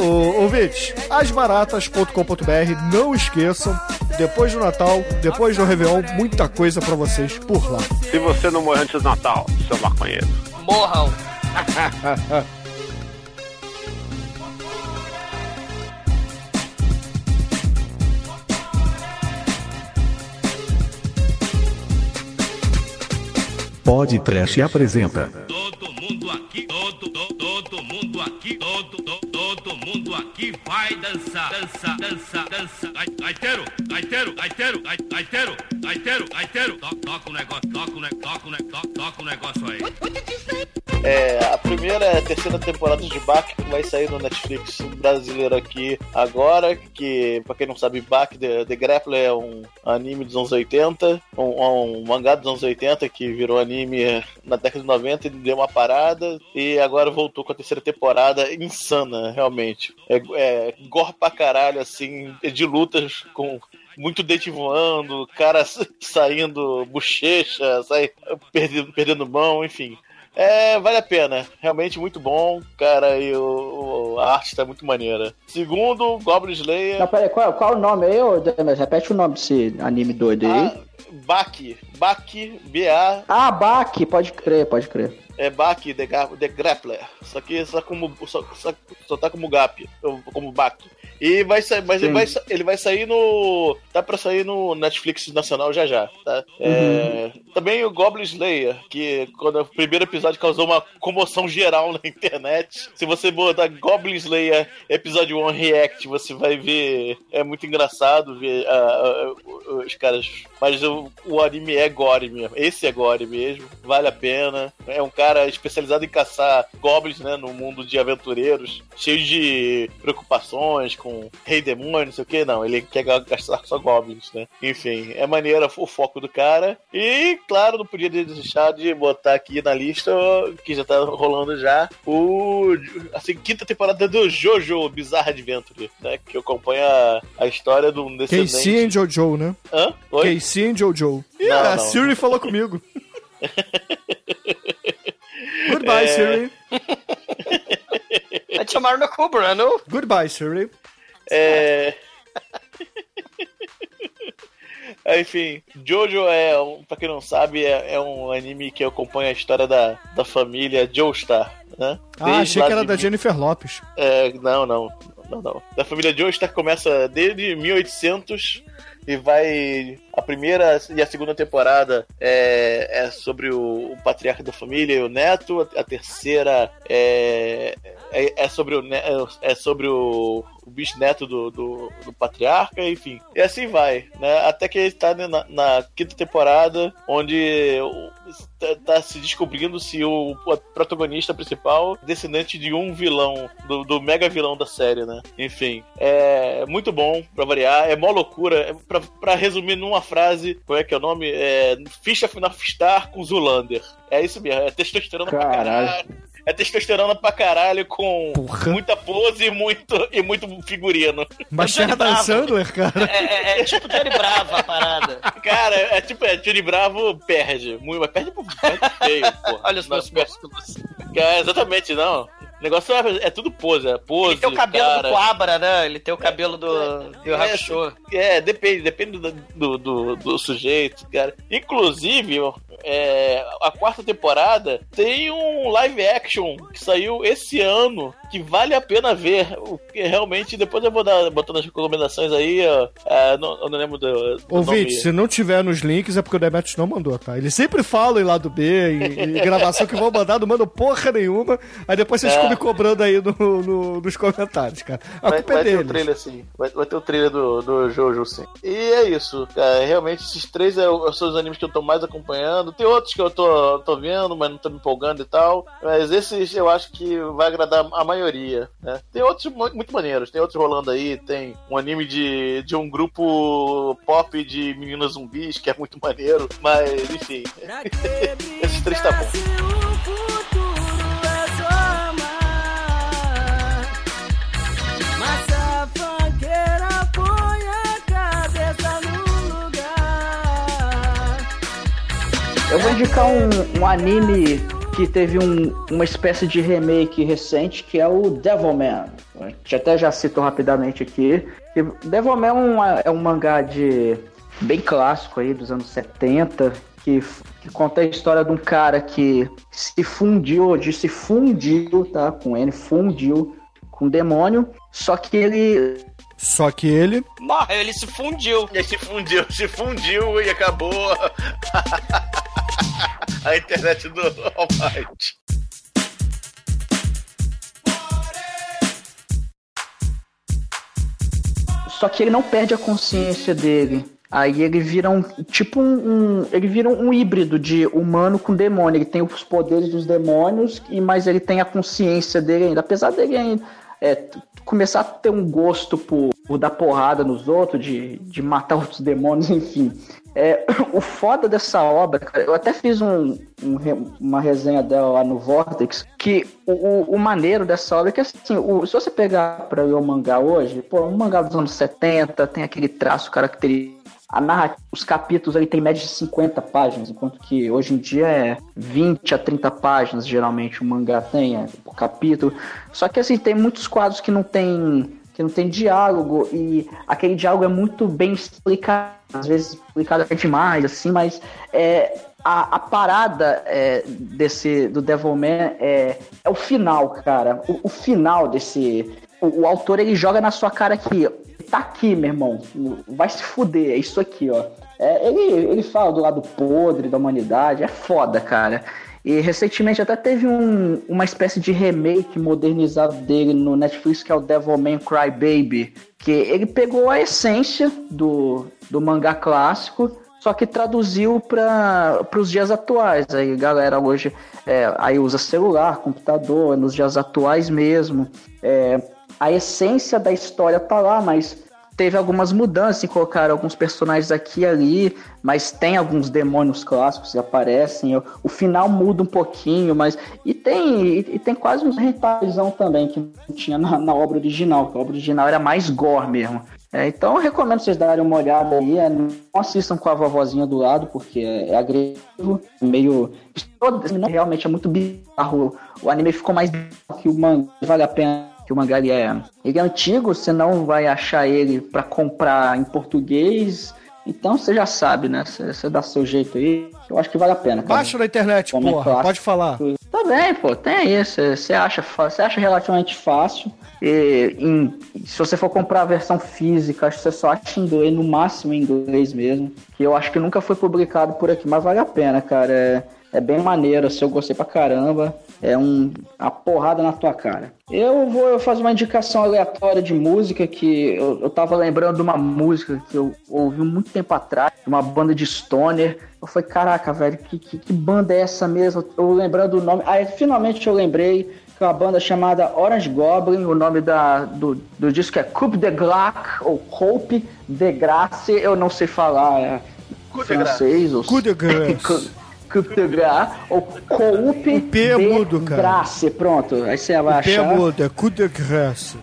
ouvintes. Asbaratas.com.br, não esqueçam. Depois do Natal, depois do Réveillon, muita coisa pra vocês por lá. Se você não morrer antes do Natal, seu maconheiro. Morram. Pod Trash apresenta. Todo mundo aqui, todo, todo, todo mundo aqui, todo, todo, todo mundo aqui vai dançar, dançar, dançar, dançar. Gai- Gaiteiro, gaiteiro, gaiteiro, gai- gaiteiro, gaiteiro, gaiteiro. To- Toca o negócio, toca o negócio, toca o negócio, toca o negócio aí. É, a primeira e a terceira temporada de Bach que vai sair no Netflix brasileiro aqui agora, que pra quem não sabe, Bach The, The Grappler é um anime dos anos 80, um, um mangá dos anos 80 que virou anime na década de 90 e deu uma parada e agora voltou com a terceira temporada insana, realmente. É, é gore pra caralho, assim, de lutas com muito dente voando, cara saindo bochecha, sai perdendo, perdendo mão, enfim. É, vale a pena. Realmente muito bom, cara, e o, o- a arte tá muito maneira. Segundo, Goblin Slayer. Não, peraí, qual, qual o nome aí, ô Demas? Repete o nome desse anime doido aí. Ah, Baki. Baki, B-A, Ah, Baki, pode crer, pode crer. é Baki The, Grappler. Só que só, como, só, só, só tá como Gap, como Baki. E vai sair, mas ele vai, ele vai sair no. Tá pra sair no Netflix Nacional já já, tá? É, também o Goblin Slayer, que quando o primeiro episódio causou uma comoção geral na internet. Se você botar Goblin Slayer episódio 1 React, você vai ver. É muito engraçado ver ah, ah, os caras. Mas o, o anime é gore mesmo. Esse é gore mesmo. Vale a pena. É um cara especializado em caçar goblins, né? No mundo de aventureiros. Cheio de preocupações com rei demônio, não sei o que. Não, ele quer caçar só goblins, né? Enfim, é maneiro o foco do cara. E, claro, não podia deixar de botar aqui na lista, que já tá rolando já, o. Assim, quinta temporada do Jojo Bizarre Adventure, né? Que acompanha a, a história de um descendente. Casey e Jojo, né? Hã? Oi? Casey e Jojo. Não, a não. Siri falou comigo. Goodbye, É. Siri. Vai te chamar no cu, Bruno. Goodbye, Siri. É. É, Enfim, Jojo é, um, pra quem não sabe, é, é um anime que acompanha a história da, da família Joestar, né? Ah, Desde achei lá que era de da Jennifer Lopes. É, não, não, não, não. Da família Joestar começa desde 1800 e vai. A primeira e a segunda temporada é, é sobre o, o patriarca da família e o neto. A, a terceira é, é, é sobre o ne- é sobre o, o bisneto do, do, do patriarca, enfim. E assim vai, né? Até que ele está na, na quinta temporada, onde tá, tá se descobrindo se o, o protagonista principal é descendente de um vilão, do, do mega vilão da série, né? Enfim, é muito bom pra variar, é mó loucura. É pra, pra resumir numa frase, qual é que é o nome? É Ficha Final Star com Zulander. É isso mesmo, é testosterona pra Caralho. É testosterona pra caralho com Porra. muita pose e muito, e muito figurino. Mas tinha Bravo. dançando, cara. É, é, é tipo Johnny Brava a parada. Cara, é tipo, é, Johnny Bravo perde. Muito, mas perde, perde feio, porra. Olha os meus Não, músculos. É, exatamente, não. O negócio é, é tudo pose, é pose. Ele tem o cabelo cara. do Coabra, né? Ele tem o cabelo do, do É, Hakusho. É, depende, depende do, do, do, do sujeito, cara. Inclusive, é, a quarta temporada tem um live action que saiu esse ano que vale a pena ver. O que realmente, depois eu vou dar, botando as recomendações aí. ó, é, não- eu não lembro do, do Ouvinte, nome. se não tiver nos links é porque o Demetrius não mandou, tá? Ele sempre fala em lado B, em, em gravação que vão mandar, não mandam porra nenhuma. Aí depois vocês É. me cobrando aí no, no- nos comentários, cara. A Vai, culpa é vai ter o deles. trailer sim. Vai, vai ter o trailer do, do Jojo sim. E é isso, cara. Realmente esses três é são os animes que eu tô mais acompanhando. Tem outros que eu tô, tô vendo, mas não tô me empolgando e tal. Mas esses eu acho que vai agradar a maioria. Né? Tem outros mu- muito maneiros. Tem outros rolando aí. Tem um anime de, de um grupo pop de meninas zumbis que é muito maneiro. Mas enfim. esses três tá bom. Eu vou indicar um, um anime que teve um- uma espécie de remake recente, que é o Devilman. A gente até já citou rapidamente aqui. Devilman é um, é um mangá de bem clássico aí, dos anos 70, que, que conta a história de um cara que se fundiu, de fundiu, tá? Com N, fundiu com um demônio, só que ele Só que ele. Morreu, ele se fundiu. E aí se fundiu, se fundiu e acabou a internet do Almighty. Só que ele não perde a consciência dele. Aí ele vira um. Tipo um. um- ele vira um híbrido de humano com demônio. Ele tem os poderes dos demônios, e mas ele tem a consciência dele ainda. Apesar dele ainda é, começar a ter um gosto por, por dar porrada nos outros, de, de matar outros demônios, enfim. É, o foda dessa obra, cara, eu até fiz um, um uma resenha dela lá no Vortex, que o, o, o maneiro dessa obra é que, assim, o- se você pegar pra ler o mangá hoje, pô, um mangá dos anos 70, tem aquele traço característico, a narrativa, os capítulos ali tem média de 50 páginas, enquanto que hoje em dia é 20 a 30 páginas, geralmente, o mangá tem, é, por capítulo. Só que, assim, tem muitos quadros que não tem que não tem diálogo e aquele diálogo é muito bem explicado, às vezes explicado até demais, assim, mas é, a, a parada é, desse do Devilman é, é o final, cara. O, o final desse. O, o autor ele joga na sua cara aqui, tá aqui, meu irmão. Vai se fuder, é isso aqui, ó. É, ele, ele fala do lado podre da humanidade, é foda, cara. E recentemente até teve um- uma espécie de remake modernizado dele no Netflix, que é o Devilman Crybaby. Que ele pegou a essência do, do mangá clássico, só que traduziu para os dias atuais. Aí galera hoje é, aí usa celular, computador, nos dias atuais mesmo. É, a essência da história tá lá, mas teve algumas mudanças, em colocar alguns personagens aqui e ali, mas tem alguns demônios clássicos que aparecem. O, o final muda um pouquinho, mas. E tem, e, e tem quase uns rentalizão também, que não tinha na, na obra original, que a obra original era mais gore mesmo. É, então eu recomendo vocês darem uma olhada aí. é, não assistam com a vovozinha do lado, porque é, é agressivo, meio. não, realmente é muito bizarro. O anime ficou mais bizarro que o mangá, vale a pena que o mangá ele é, ele é antigo, você não vai achar ele para comprar em português. Então você já sabe, né? Você, você dá seu jeito aí. Eu acho que vale a pena. cara. Baixa na internet, porra. clássico. Pode falar. Tá bem, pô, tem aí. Você você acha, você acha relativamente fácil. E em- se você for comprar a versão física, acho que você só acha em inglês, no máximo em inglês mesmo. Que eu acho que nunca foi publicado por aqui, mas vale a pena, cara. É, é bem maneiro, assim, eu gostei pra caramba. É um, uma porrada na tua cara. Eu vou fazer uma indicação aleatória de música que eu, eu tava lembrando de uma música que eu ouvi muito tempo atrás, de uma banda de stoner. Eu falei, caraca, velho, que, que, que banda é essa mesmo? Eu lembrando o nome. Aí finalmente eu lembrei que é uma banda chamada Orange Goblin, o nome da, do, do disco é Coupe de Glac, ou Coupe de Grace, eu não sei falar é, francês, ou Coup de grace. Grace, ou Coupe O P é de mudo, cara. Grace, pronto, aí você vai Pé achar. muda, é cu de graça.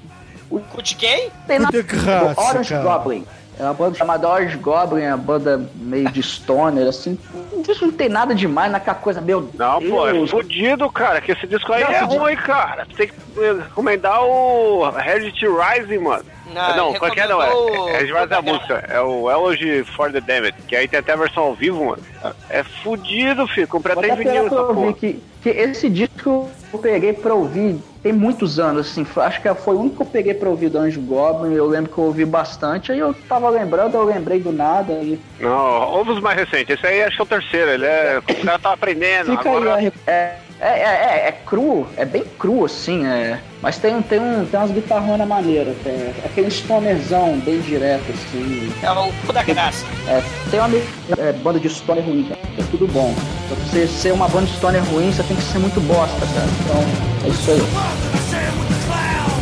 Cu de quem? Tem Orange cara. Goblin. É uma banda chamada Orange Goblin, é uma banda meio de stoner, assim. Isso não tem nada demais naquela coisa, meu Não, pô, é Deus. fudido, cara, que esse disco aí Não, é fudido. ruim, cara. Você tem que recomendar o Heredity Rising, mano. Não, não, ele qual que é, não? É, é, Heredity Rising é a o- música. É o Elegy for the Damned, que aí tem até a versão ao vivo, mano. É fudido, filho. Comprei até em vinil essa porra. que, que esse disco eu peguei pra ouvir tem muitos anos, assim. Acho que foi o único que eu peguei pra ouvir do Anjo Goblin. Eu lembro que eu ouvi bastante. Aí eu tava lembrando, eu lembrei do nada. E Não, ouve os mais recentes. Esse aí acho que é o terceiro. Ele é. O cara tá aprendendo. fica agora... aí, a é, É, é, é, é cru, é bem cru, assim, é. Mas tem, tem, um, tem umas guitarronas maneiras, tem aquele stonerzão bem direto, assim. É o cu da graça. É, tem uma é, banda de stoner ruim, cara. É tudo bom. Pra você ser uma banda de stoner ruim, você tem que ser muito bosta, cara. Então, é isso aí.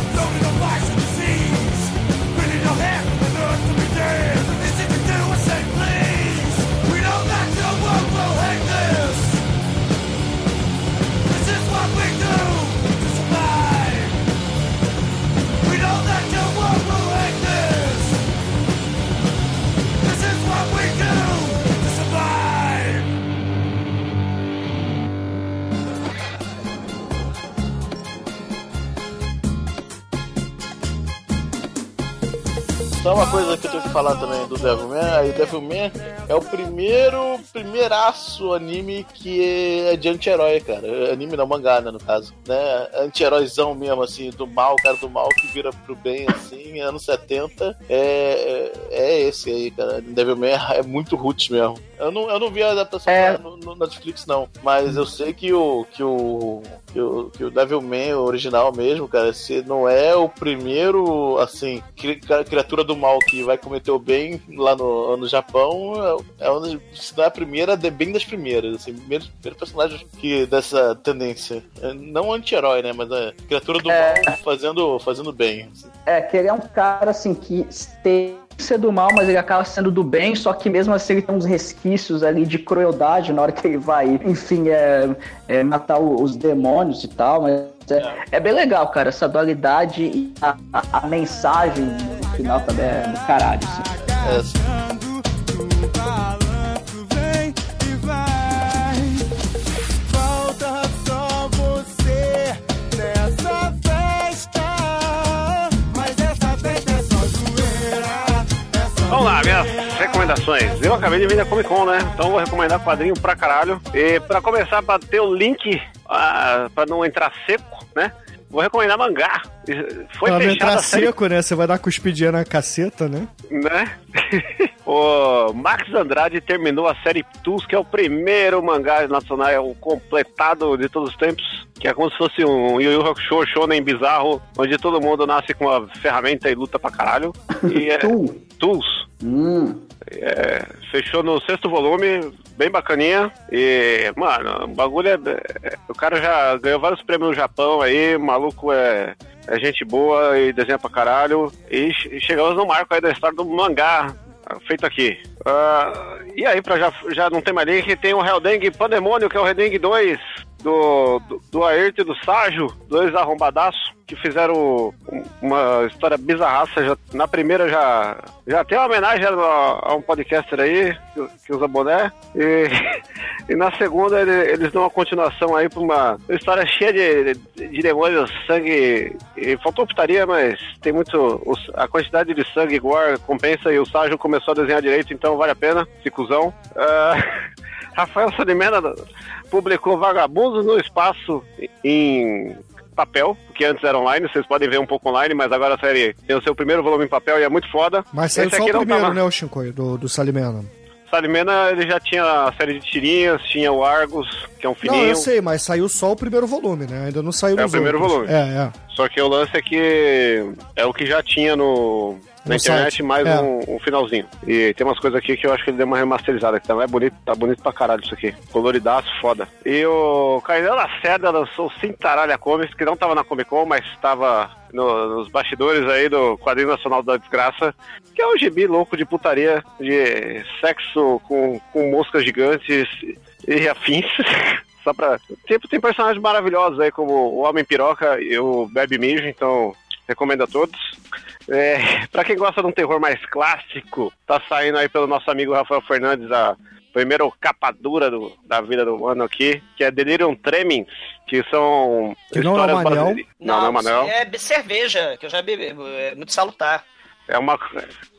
Só uma coisa que eu tenho que falar também do Devilman, aí o Devilman é o primeiro, primeiraço anime que é de anti-herói, cara. Anime não, mangá, né, no caso. Né? Anti-heróizão mesmo, assim, do mal, cara do mal que vira pro bem, assim, anos 70. É, é, é esse aí, cara. Devilman é muito roots mesmo. Eu não, eu não vi a adaptação É. no, no Netflix, não. Mas eu sei que o, que o, que o, que o Devilman, o original mesmo, cara, se não é o primeiro, assim, cri- criatura do mal que vai cometer o bem lá no, no Japão, é, é uma das- se não é a primeira, é bem das primeiras, assim, primeiro, primeiro personagem que, dessa tendência. É, não anti-herói, né, mas é criatura do É. mal fazendo, fazendo bem. assim. É, que ele é um cara, assim, que tem que ser do mal, mas ele acaba sendo do bem, só que mesmo assim ele tem uns resquícios ali de crueldade na hora que ele vai, enfim, é, é, matar os demônios e tal, mas é, é bem legal, cara, essa dualidade e a, a- a mensagem no final também é do caralho, assim. Do recomendações. Eu acabei de vir da Comic Con, né? Então vou recomendar quadrinho pra caralho. E pra começar, pra ter o link, ah, pra não entrar seco, né? Vou recomendar mangá. Foi Pra não fechada entrar seco, né? Você vai dar cuspidinha na caceta, né? né? o Max Andrade terminou a série Tools, que é o primeiro mangá nacional completado de todos os tempos, que é como se fosse um Yu Yu Hakusho shonen bizarro, onde todo mundo nasce com uma ferramenta e luta pra caralho. E é Tools. Hum, É, fechou no sexto volume, bem bacaninha. E, mano, o bagulho é, é- O cara já ganhou vários prêmios no Japão aí, maluco é, é gente boa e desenha pra caralho. E, che- chegamos no marco aí da história do mangá. Feito aqui. Ah, e aí, pra já, já não tem mais link, tem o Helldengue Pandemônio, que é o Helldengue 2 do, do, do Ayrton e do Ságio, dois arrombadaços, que fizeram um- uma história bizarraça. Já, na primeira já, já tem uma homenagem a, a um podcaster aí, que, que usa boné. E, e na segunda ele- eles dão uma continuação aí pra uma história cheia de, de, de demônios, sangue. E faltou putaria, mas tem muito. os- a quantidade de sangue gore compensa e o Ságio começou a desenhar direito, então vale a pena, esse cuzão. Ah, Rafael Salimena publicou Vagabundos no Espaço em papel, que antes era online, vocês podem ver um pouco online, mas agora a série tem o seu primeiro volume em papel e é muito foda. Mas saiu Esse só o aqui não primeiro, tava- né, o Shinkoi, do, do Salimena. Salimena, ele já tinha a série de tirinhas, tinha o Argus, que é um fininho. Não, eu sei, mas saiu só o primeiro volume, né? Ainda não saiu É o primeiro outros. volume. É, é. Só que o lance é que é o que já tinha no, na internet, site. mais É. um, um finalzinho. E tem umas coisas aqui que eu acho que ele deu uma remasterizada, que tá mais bonito, tá bonito pra caralho isso aqui. Coloridaço, foda. E o Cainel Lacerda lançou o Cintaralha Comics, que não tava na Comic Con, mas estava no- nos bastidores aí do Quadrinho Nacional da Desgraça, que é um gibi louco de putaria, de sexo com, com moscas gigantes e afins. Só pra. Tem, tem personagens maravilhosos aí, como o Homem Piroca e o Bebe Mijo, então recomendo a todos. É, pra quem gosta de um terror mais clássico, tá saindo aí pelo nosso amigo Rafael Fernandes a primeira capa dura do, da vida do ano aqui, que é Delirium Tremens, que são Que não é o Manel. brasileiras- Não, não é o Manel. É cerveja, que eu já bebi. É muito salutar. É uma.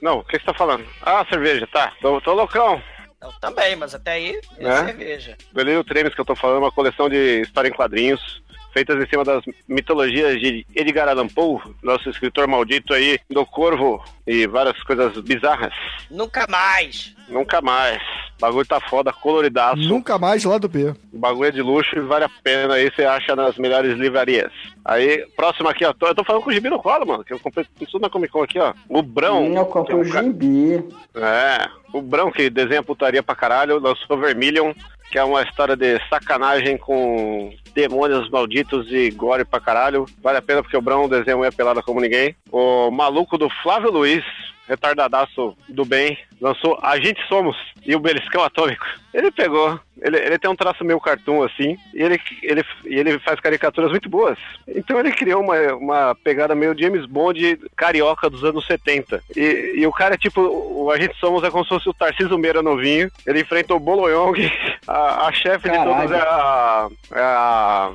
Não, o que você tá falando? Ah, cerveja, tá. Tô, tô loucão. Eu também, mas até aí é É? cerveja. Delírio Tremes que eu tô falando, é uma coleção de história em quadrinhos, feitas em cima das mitologias de Edgar Allan Poe, nosso escritor maldito aí, do Corvo e várias coisas bizarras. Nunca mais. Nunca mais. O bagulho tá foda, coloridaço. Nunca mais lá do B. O bagulho é de luxo e vale a pena aí, você acha nas melhores livrarias. Aí, próximo aqui, ó. tô- eu tô falando com o Gibi no colo, mano, que eu comprei tudo na Comic Con aqui, ó. O Brão. Hum, eu comprei o é um ca- gibi. É, o Brão que desenha putaria pra caralho, lançou Vermilion, que é uma história de sacanagem com demônios malditos e gore pra caralho. Vale a pena porque o Brão desenha mulher pelada como ninguém. O maluco do Flávio Luiz, retardadaço do bem, lançou A Gente Somos e o Beliscão Atômico. Ele pegou, ele, ele tem um traço meio cartoon assim, e ele, ele, e ele faz caricaturas muito boas. Então ele criou uma, uma pegada meio James Bond carioca dos anos 70. E, e o cara é tipo, o A Gente Somos é como se fosse o Tarcísio Meira novinho. Ele enfrenta o Bolo Young, a, a chefe de todos é a. É a.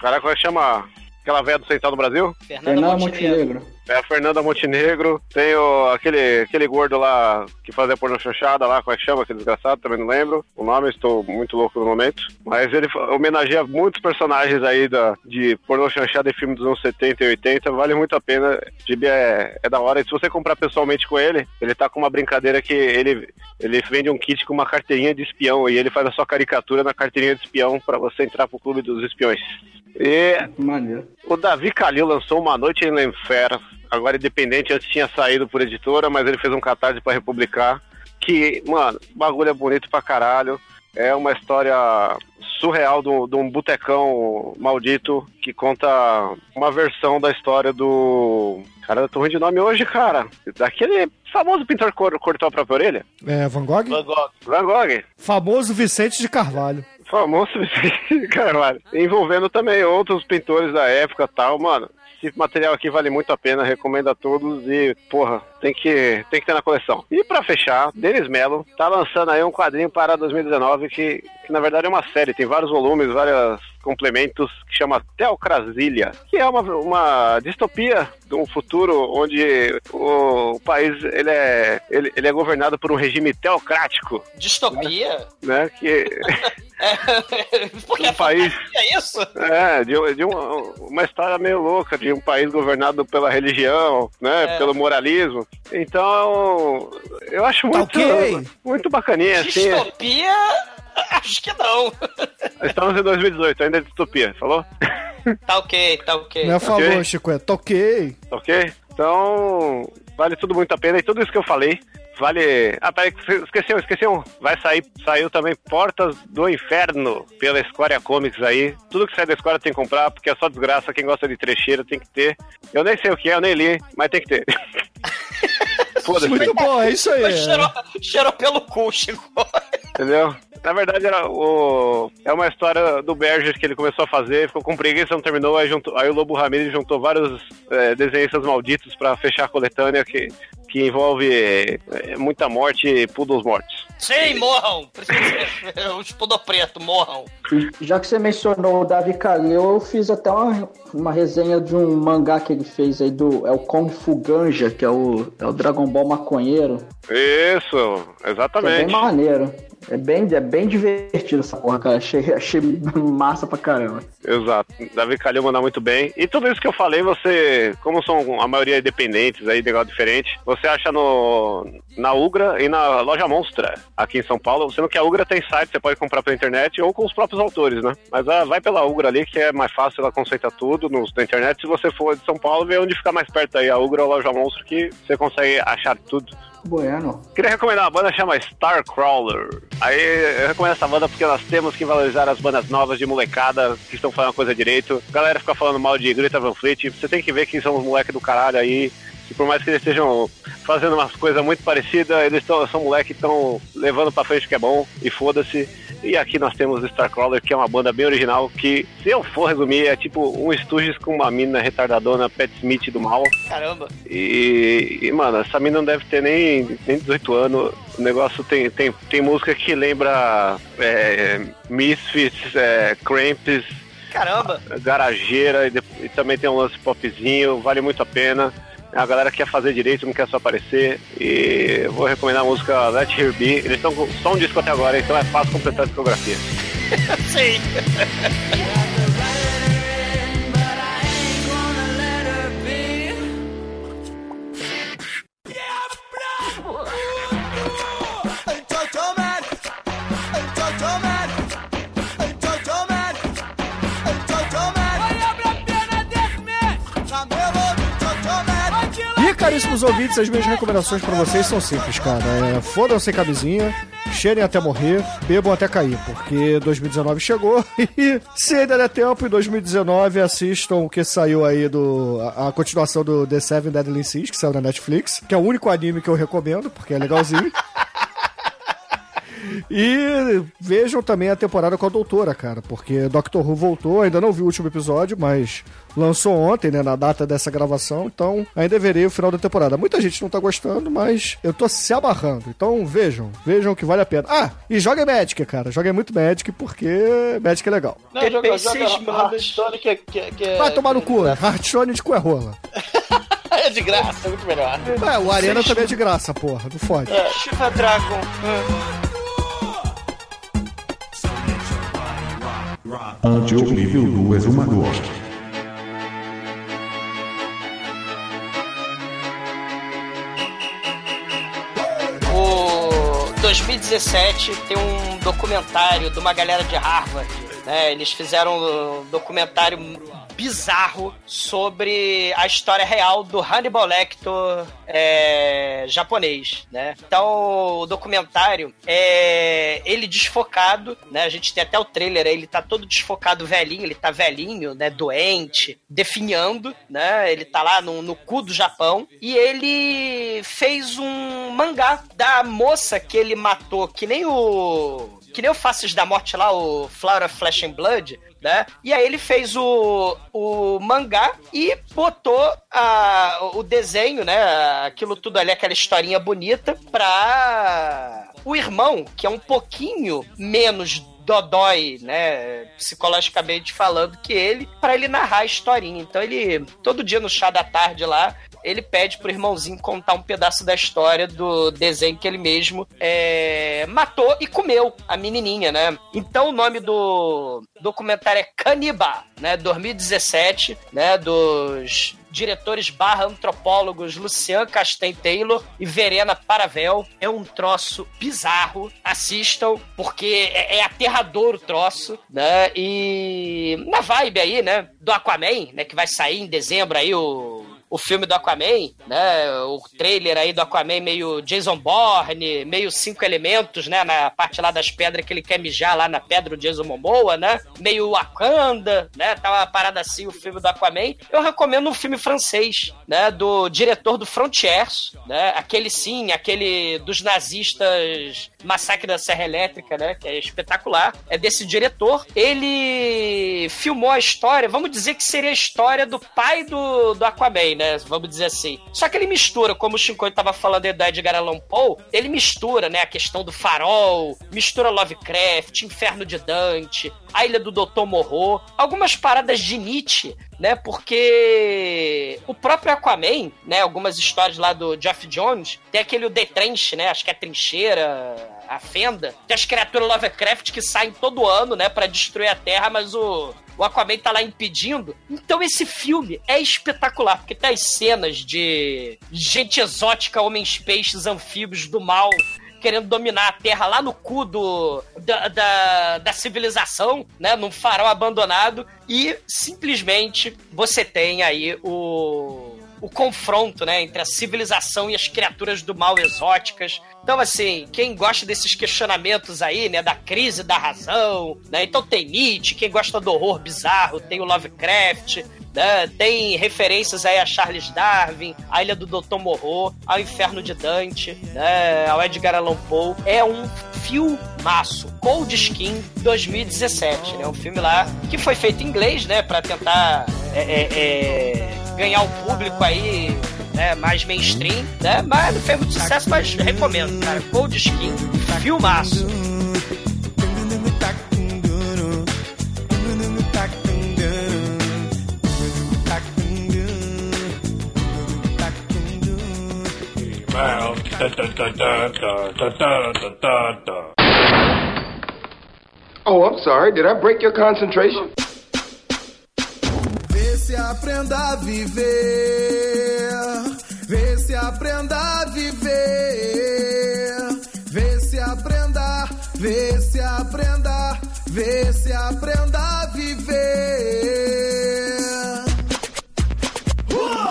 Caraca, como é que chama? Aquela velha do Central do Brasil? Fernanda Fernando Montenegro. Montenegro. É a Fernanda Montenegro, tem o, aquele, aquele gordo lá que fazia porno chanchada lá, como é que chama, aquele desgraçado, também não lembro o nome, estou muito louco no momento. Mas ele homenageia muitos personagens aí da, de porno chanchada em filme dos anos 70 e 80, vale muito a pena. Gibi é, é da hora. E se você comprar pessoalmente com ele, ele tá com uma brincadeira que ele, ele vende um kit com uma carteirinha de espião e ele faz a sua caricatura na carteirinha de espião para você entrar pro clube dos espiões. E Maneiro. o Davi Calil lançou Uma Noite em Lenfer, agora independente, antes tinha saído por editora, mas ele fez um catarse pra republicar. Que, mano, o bagulho é bonito pra caralho. É uma história surreal de um- de um botecão maldito que conta uma versão da história do. Cara, eu tô ruim de nome hoje, cara. Daquele famoso pintor que cor- cortou a própria orelha. É, Van Gogh? Van Gogh. Van Gogh. Famoso Vicente de Carvalho. Famoso Vicente Carvalho. Envolvendo também outros pintores da época e tal, mano. Esse material aqui vale muito a pena, recomendo a todos e, porra, tem que, tem que ter na coleção. E pra fechar, Denis Mello tá lançando aí um quadrinho para 2019 que, que na verdade é uma série, tem vários volumes, vários complementos, que chama Teocrasília, que é uma, uma distopia de um futuro onde o país ele é, ele, ele é governado por um regime teocrático, Distopia? né? Que É, porque Um é país- é isso? É, de, de uma, uma história meio louca, de um país governado pela religião, né? É. Pelo moralismo. Então, eu acho muito, ok. muito bacaninha, assim. Distopia? Acho que não. Estamos em 2018, ainda é distopia, falou? Tá ok, tá ok. Não é falou, Ok. Chico, é toquei. Ok? Então, vale tudo muito a pena. E tudo isso que eu falei, vale... Ah, peraí, esqueceu, esqueceu. Vai sair, saiu também Portas do Inferno pela Square Comics aí. Tudo que sai da Square tem que comprar, porque é só desgraça. Quem gosta de trecheira tem que ter. Eu nem sei o que é, eu nem li, mas tem que ter. Foda-se. Muito bom, é isso aí. Cheirou, cheirou pelo cu, Chico. Entendeu? Na verdade, era o... é uma história do Berger que ele começou a fazer, ficou com preguiça, não terminou, aí, juntou... aí o Lobo Ramirez juntou vários é, desenhistas malditos pra fechar a coletânea que, que envolve é, muita morte e poodles mortos. Sim, morram. Precisa ser o escudo preto, morram. Já que você mencionou o Davi Kalil, eu fiz até uma, uma resenha de um mangá que ele fez aí do. É o Kung Fu Ganja, que é o, é o Dragon Ball maconheiro. Isso, Que é bem exatamente. maneiro. É bem, é bem divertido essa porra, cara. Achei, achei massa pra caramba. Exato. Davi Calil mandar muito bem. E tudo isso que eu falei, você, como são a maioria independentes aí, negócio diferente, você acha no na Ugra e na loja Monstra, aqui em São Paulo. Sendo que a Ugra tem site, você pode comprar pela internet ou com os próprios autores, né? Mas ah, vai pela Ugra ali, que é mais fácil, ela concentra tudo nos, na internet. Se você for de São Paulo, vê onde fica mais perto aí, a Ugra ou a loja Monstro, que você consegue achar tudo. Bueno. Queria recomendar uma banda que chama Starcrawler. Aí eu recomendo essa banda porque nós temos que valorizar as bandas novas de molecada que estão fazendo a coisa direito. A galera fica falando mal de Greta Van Fleet. Você tem que ver que são os moleques do caralho aí. E por mais que eles estejam fazendo umas coisas muito parecidas, eles tão, são moleques que estão levando pra frente o que é bom. E foda-se. E aqui nós temos Starcrawler, que é uma banda bem original, que, se eu for resumir, é tipo um Stooges com uma mina retardadona, Pet Smith do mal. Caramba. E, e, mano, essa mina não deve ter nem, nem 18 anos. O negócio tem, tem, tem música que lembra é, Misfits, é, Cramps, Caramba. Garageira e, e também tem um lance popzinho, vale muito a pena. A galera quer fazer direito, não quer só aparecer. E vou recomendar a música Let Here Be. Eles estão com só um disco até agora, então é fácil completar a discografia. Sim. caríssimos ouvintes, as minhas recomendações pra vocês são simples, cara. É, fodam sem camisinha, cheirem até morrer, bebam até cair, porque 2019 chegou e se ainda der tempo, em 2019 assistam o que saiu aí do. a, a continuação do The Seven Deadly Sins, que saiu na Netflix, que é o único anime que eu recomendo, porque é legalzinho. E vejam também a temporada com a doutora, cara, porque Doctor Who voltou, ainda não vi o último episódio, mas lançou ontem, né, na data dessa gravação, então ainda verei o final da temporada. Muita gente não tá gostando, mas eu tô se amarrando. Então vejam, vejam que vale a pena. Ah, e joguem Magic, cara, joguem muito Magic, porque Magic é legal. Não, Tem joga, joga. Hearthstone que, que, que Vai tomar no cu, Hearthstone de cu é rola. é de graça, é muito melhor. É, o Arena também é de graça, porra, não fode. Shiva Dragon. Anti-oblívio do exumador. O 2017 tem um documentário de uma galera de Harvard. Né? Eles fizeram um documentário bizarro sobre a história real do Hannibal Lecter é, japonês, né? Então o documentário é ele desfocado, né? A gente tem até o trailer, ele tá todo desfocado velhinho, ele tá velhinho, né? Doente, definhando, né? Ele tá lá no, no cu do Japão e ele fez um mangá da moça que ele matou, que nem o que nem o Faces da Morte lá, o Flower of Flesh and Blood, né? E aí ele fez o, o mangá e botou a, o desenho, né? Aquilo tudo ali, aquela historinha bonita, pra o irmão, que é um pouquinho menos dodói, né, psicologicamente falando, que ele, para ele narrar a historinha. Então ele, todo dia no chá da tarde lá, ele pede pro irmãozinho contar um pedaço da história do desenho que ele mesmo é, matou e comeu a menininha, né? Então o nome do documentário é Caniba, né? 2017, né? Dos diretores barra antropólogos Lucian Castem Taylor e Verena Paravel. É um troço bizarro. Assistam, porque é, é aterrador o troço, né? E na vibe aí, né? Do Aquaman, né? Que vai sair em dezembro aí o o filme do Aquaman, né? O trailer aí do Aquaman meio Jason Bourne, meio cinco elementos, né? Na parte lá das pedras que ele quer mijar lá na pedra, o Jason Momoa, né? Meio Wakanda, né? Tá uma parada assim o filme do Aquaman. Eu recomendo um filme francês, né? Do diretor do Frontiers, né? Aquele sim, aquele dos nazistas Massacre da Serra Elétrica, né? Que é espetacular. É desse diretor. Ele filmou a história, vamos dizer que seria a história do pai do, do Aquaman, né? Vamos dizer assim. Só que ele mistura, como o Shinkoi tava falando do Edgar Allan Poe, ele mistura, né? A questão do farol, mistura Lovecraft, Inferno de Dante, a Ilha do Dr. Morro, algumas paradas de Nietzsche, né? Porque o próprio Aquaman, né? Algumas histórias lá do Jeff Jones, tem aquele The Trench, né? Acho que é a trincheira, a fenda. Tem as criaturas Lovecraft que saem todo ano, né? Pra destruir a Terra, mas o, o Aquaman tá lá impedindo. Então esse filme é espetacular, porque tem as cenas de gente exótica, homens peixes, anfíbios do mal querendo dominar a Terra lá no cu do, da, da, da civilização, né? Num farol abandonado. E simplesmente você tem aí o o confronto, né, entre a civilização e as criaturas do mal exóticas. Então, assim, quem gosta desses questionamentos aí, né, da crise da razão, né, então tem Nietzsche, quem gosta do horror bizarro, tem o Lovecraft, né, tem referências aí a Charles Darwin, a Ilha do Dr. Morro, ao Inferno de Dante, né, ao Edgar Allan Poe. É um filmaço, Cold Skin 2017, né, um filme lá que foi feito em inglês, né, para tentar é, é, é, ganhar o público aí né, mais mainstream, né? Mas não fez muito sucesso, mas recomendo, cara. Cold Skin, filmaço. Oh, I'm sorry. Did I break your concentration? Vê se aprenda a viver. Vê se aprenda a viver. Vê se aprenda, vê se aprenda, vê se aprenda a viver.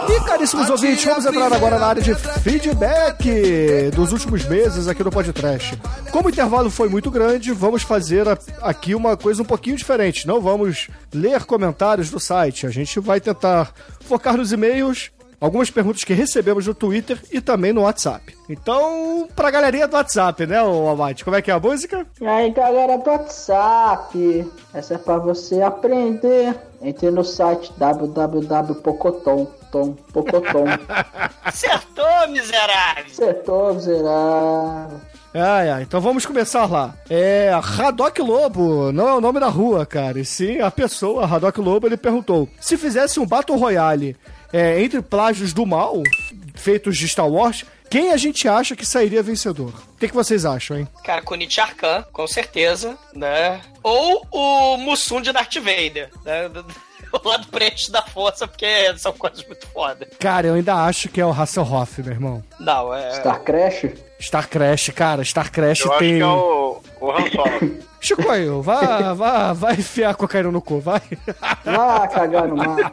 E, Caríssimos ouvintes, vamos entrar agora na área de feedback dos últimos meses aqui no Podcast. Como o intervalo foi muito grande, vamos fazer aqui uma coisa um pouquinho diferente. Não vamos ler comentários do site. A gente vai tentar focar nos e-mails, algumas perguntas que recebemos no Twitter e também no WhatsApp. Então, pra galerinha do WhatsApp, né, ô Amate? Como é que é a música? E aí, galera do WhatsApp, essa é pra você aprender. Entre no site www.pocotom. Tom, Pocotom. Acertou, miserável! Acertou, miserável. Ai, ai, então vamos começar lá. É, Haddock Lobo, não é o nome da rua, cara, e sim a pessoa, Haddock Lobo, ele perguntou, se fizesse um Battle Royale é, entre plágios do mal, feitos de Star Wars, quem a gente acha que sairia vencedor? O que, que vocês acham, hein? Cara, Kunichi Arkan, com certeza, né? Ou o Mussum de Darth Vader, né? O lado preto da força, porque são coisas muito foda. Cara, eu ainda acho que é o Hasselhoff, meu irmão. Não, é... Star Crash? Star Crash, cara, Star Crash Eu acho tem... que é o, o Han Solo. Chicoio, vá, vá, vai enfiar cocaína no cu, vai. Vá cagar no mar.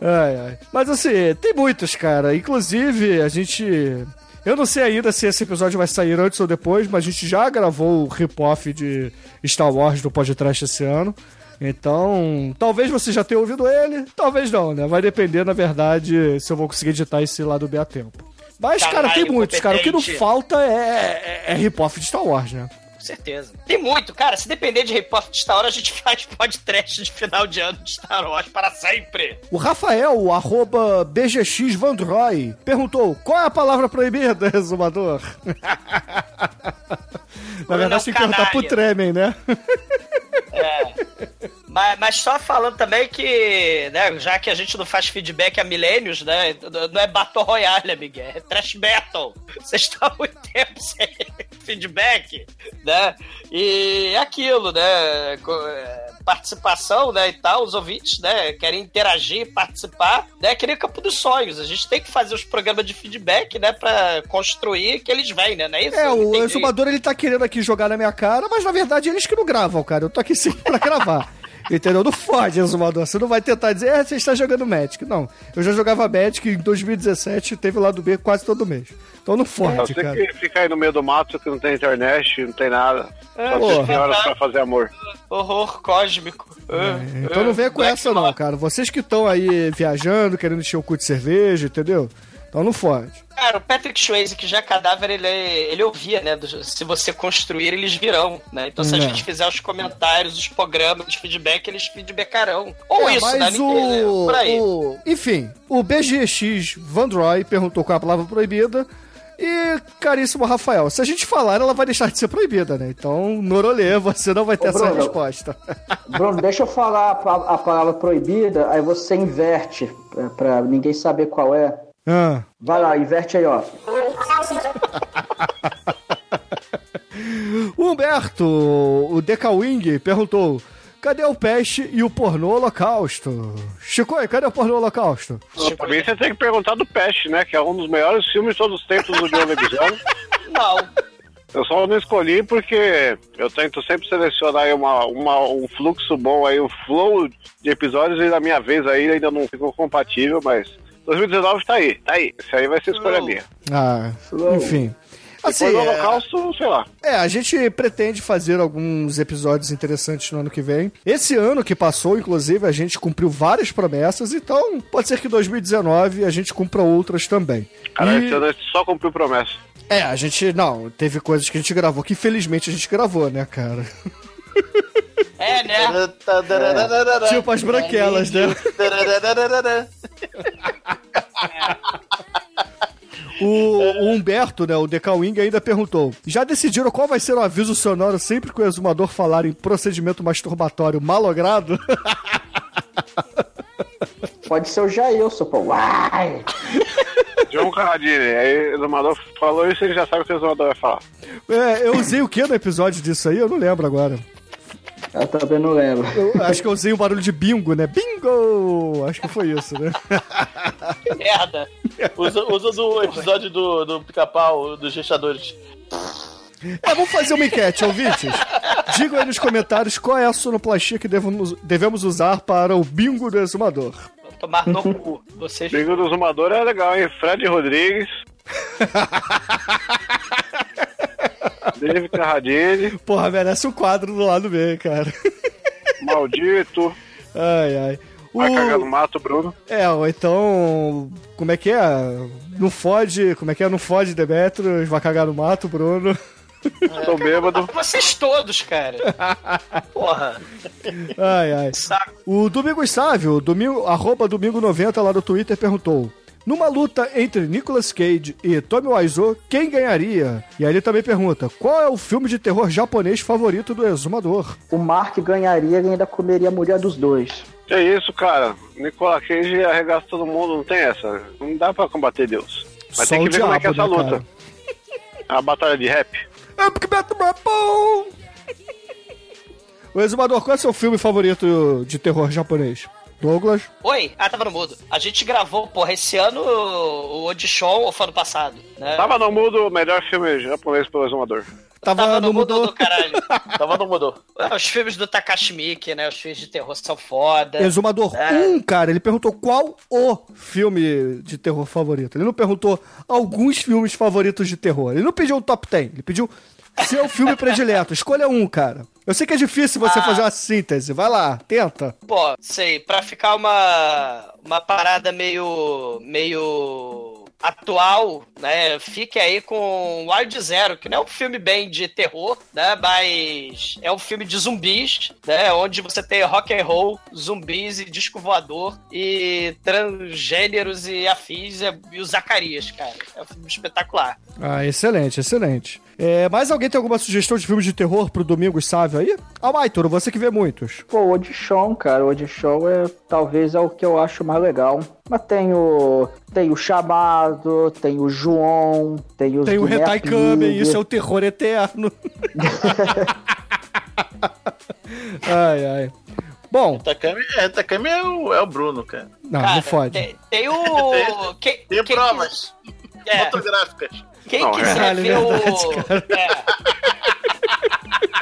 Ai, ai. Mas assim, tem muitos, cara. Inclusive, a gente. Eu não sei ainda se esse episódio vai sair antes ou depois, mas a gente já gravou o rip-off de Star Wars do podcast esse ano. Então, talvez você já tenha ouvido ele, talvez não, né? Vai depender, na verdade, se eu vou conseguir editar esse lado bem a tempo. Mas, cara, Caralho, tem muitos, cara. O que não falta é, é, é rip-off de Star Wars, né? Com certeza. Tem muito, cara. Se depender de repórter de Star Wars, a gente faz podcast de final de ano de Star Wars para sempre. O Rafael, o arroba BGX Vandroy, perguntou qual é a palavra proibida, resumador? Na verdade, tem que perguntar pro. Tremen, né? Mas, mas só falando também que, né, já que a gente não faz feedback há milênios, né, não é Battle Royale, amiga, é Trash Battle. Vocês estão há muito tempo sem feedback, né, e é aquilo, né, é, participação, né, e tal, os ouvintes, né, querem interagir, participar, né, que nem Campo dos Sonhos, a gente tem que fazer os programas de feedback, né, pra construir que eles vêm, né, não é isso? É, o exumador ele tá querendo aqui jogar na minha cara, mas na verdade eles que não gravam, cara. Eu tô aqui sempre pra gravar. Entendeu? Não fode, exumador. Você não vai tentar dizer, é, você está jogando Magic. Não. Eu já jogava Magic em 2017 teve o lado B quase todo mês. Então não fode, você cara. que fica aí no meio do mato que não tem internet, não tem nada. É, Só tem senhoras pra fazer amor. Horror cósmico. Então não venha com essa não, cara. Vocês que estão aí viajando, querendo encher o cu de cerveja, entendeu? Então não fode. Cara, o Patrick Swayze, que já é cadáver, ele, ele ouvia, né? do- se você construir, eles virão, né? Então se a É. gente fizer os comentários, os programas de feedback, eles feedbackarão. Ou É, isso, né? mas Ninguém, né? o, Por aí. o- Enfim, o BGX Vandroy perguntou qual é a palavra proibida. E, caríssimo Rafael, se a gente falar, ela vai deixar de ser proibida, né? Então, Norolê, você não vai ter Ô, essa Bruno. resposta. Bruno, deixa eu falar a, a palavra proibida, aí você inverte, pra, pra ninguém saber qual é. Ah. Vai lá, inverte aí, ó. O Humberto, o Decawing, perguntou: cadê o peste e o pornô holocausto? Chico, cadê o pornô holocausto? Pra mim você tem que perguntar do Peste, né? Que é um dos melhores filmes de todos os tempos do John Leguizamo. Não. Eu só não escolhi porque eu tento sempre selecionar aí uma, uma- um fluxo bom aí, um flow de episódios e na minha vez aí ainda não ficou compatível, mas 2019 tá aí, tá aí. Esse aí vai ser escolha minha. Ah, enfim. Assim, Depois do é- Holocausto, sei lá. É, a gente pretende fazer alguns episódios interessantes no ano que vem. Esse ano que passou, inclusive, a gente cumpriu várias promessas, então pode ser que em 2019 a gente cumpra outras também. Cara, E- esse ano a gente só cumpriu promessa. É, a gente. Não, teve coisas que a gente gravou que infelizmente a gente gravou, né, cara? É, né? Tipo as branquelas, né? O, o Humberto, né, o Decawing, ainda perguntou: Já decidiram qual vai ser o aviso sonoro sempre que o exumador falar em procedimento masturbatório malogrado? Pode ser o Jailson, pô. Uai! João Carradine, aí o Exumador falou isso, ele já sabe o que o Exumador vai falar. É, eu usei o que no episódio disso aí? Eu não lembro agora. Eu também não lembro. Eu acho que eu usei um barulho de bingo, né? Bingo! Acho que foi isso, né? Que merda. Usa, usa do episódio do, do pica-pau, dos gestadores. É, vamos fazer uma enquete, ouvintes. Digam aí nos comentários qual é a sonoplastia que devemos, devemos usar para o bingo do exumador. tomar no cu. Vocês. Liga do Zumador é legal, hein? Fred Rodrigues. David Carradine, Porra, merece um quadro do lado B, cara. Maldito. Ai, ai. Vai cagar no O... mato, Bruno. É, ou então. Como é que é? Não fode. Como é que é? Não fode Demetrius, vai cagar no mato, Bruno. Tô bêbado. Vocês todos, cara. Porra. Ai, ai. Saco. O Domingos Sávio, domingo, arroba Domingo90 lá no Twitter, perguntou. Numa luta entre Nicolas Cage e Tommy Wiseau, quem ganharia? E aí ele também pergunta, qual é o filme de terror japonês favorito do Exumador? O Mark ganharia e ainda comeria a mulher dos dois. Que isso, cara? Nicolas Cage arregaça todo mundo, não tem essa. Não dá pra combater Deus. Mas Só tem que ver como é que é essa diabo, né, luta. É uma batalha de rap. É porque pão! O Exumador, qual é o seu filme favorito de terror japonês? Douglas? Oi? Ah, tava no mudo. A gente gravou, porra, esse ano o Audition ou foi ano passado, né? Tava no mudo o melhor filme japonês pelo exumador. Tava, Tava no mudo mudou. caralho. Tava no mudou. Ah, Os filmes do Takashi Miike, né? Os filmes de terror são foda. Exumador É. 1, um, cara, ele perguntou qual o filme de terror favorito. Ele não perguntou alguns filmes favoritos de terror. Ele não pediu um top 10. Ele pediu seu filme predileto. Escolha um, cara. Eu sei que é difícil você Ah. fazer uma síntese. Vai lá, tenta. Pô, sei, pra ficar uma, uma parada meio. meio. atual, né? Fique aí com Wild Zero, que não é um filme bem de terror, né? Mas é um filme de zumbis, né? Onde você tem rock and roll, zumbis e disco voador e transgêneros e afins e, e o Zacarias, cara. É um filme espetacular. Ah, excelente, excelente. É, mais alguém tem alguma sugestão de filme de terror pro Domingos Sávio aí? Ah, Maitoro, você que vê muitos. Pô, o Audition, cara, o Audition é talvez é o que eu acho mais legal. Mas tem o. Tem o Chamado, tem o João, tem os Tem o Hentai Kamen, isso é o terror eterno. ai, ai. Bom, Takami, é, Takami é, o, é o Bruno, cara. não, Cara, não fode. Tem, tem o. Quem, Tem quem- provas É, fotográficas. Quem Não, quiser caralho, ver verdade, o. É.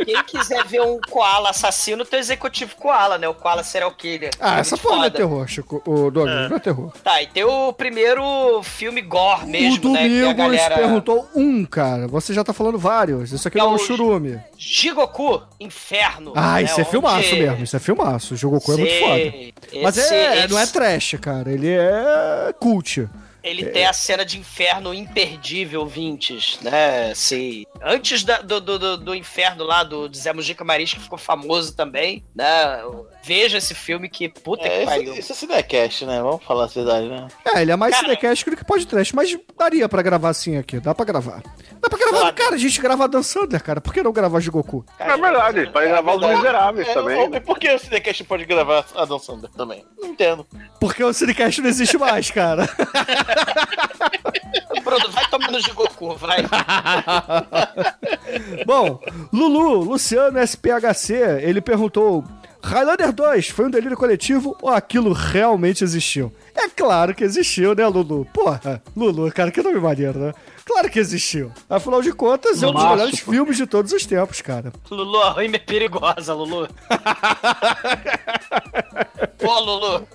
Quem quiser ver um koala assassino, tem o executivo koala, né? O koala serial killer. Ah, É essa porra não é terror, Chico. O Douglas, não é terror. Tá, e tem o primeiro filme gore mesmo, o né? Que a Domingos galera. perguntou um, cara. Você já tá falando vários. Isso aqui não é É um o- churume. Gigoku, Inferno. Ah, né? isso é Onde- filmaço mesmo. Isso é filmaço. O Jogoku é muito foda. Mas Esse- é, esse- não é trash, cara. Ele é cult. Ele tem a cena de inferno imperdível, Vintes, né? Assim, antes da- do, do, do, inferno lá do Zé Mujica Maris, que ficou famoso também, né? Veja esse filme que puta É, que isso, pariu. isso é Cinecast, né? Vamos falar a verdade, né? É, ele é mais Cara- cinecast do que pode trash, mas daria pra gravar assim aqui. Dá pra gravar. Dá pra cara, a gente grava Dan Sandler, cara. Por que não gravar Jigoku? É verdade, eles podem gravar os miseráveis É, também. né? E por que o Cinecast pode gravar a Dan Sandler também? Não entendo. Porque o cinecast não existe mais, cara. Bruno, vai tomar no Gigoku, vai. Bom, Lulu, Luciano SPHC, ele perguntou: Highlander 2 foi um delírio coletivo ou aquilo realmente existiu? É claro que existiu, né, Lulu? Porra, Lulu, cara, que nome maneiro, né? Claro que existiu. Afinal de contas, é um dos melhores pô. filmes de todos os tempos, cara. Lulu, a rima é perigosa, Lulu. Pô, Lulu.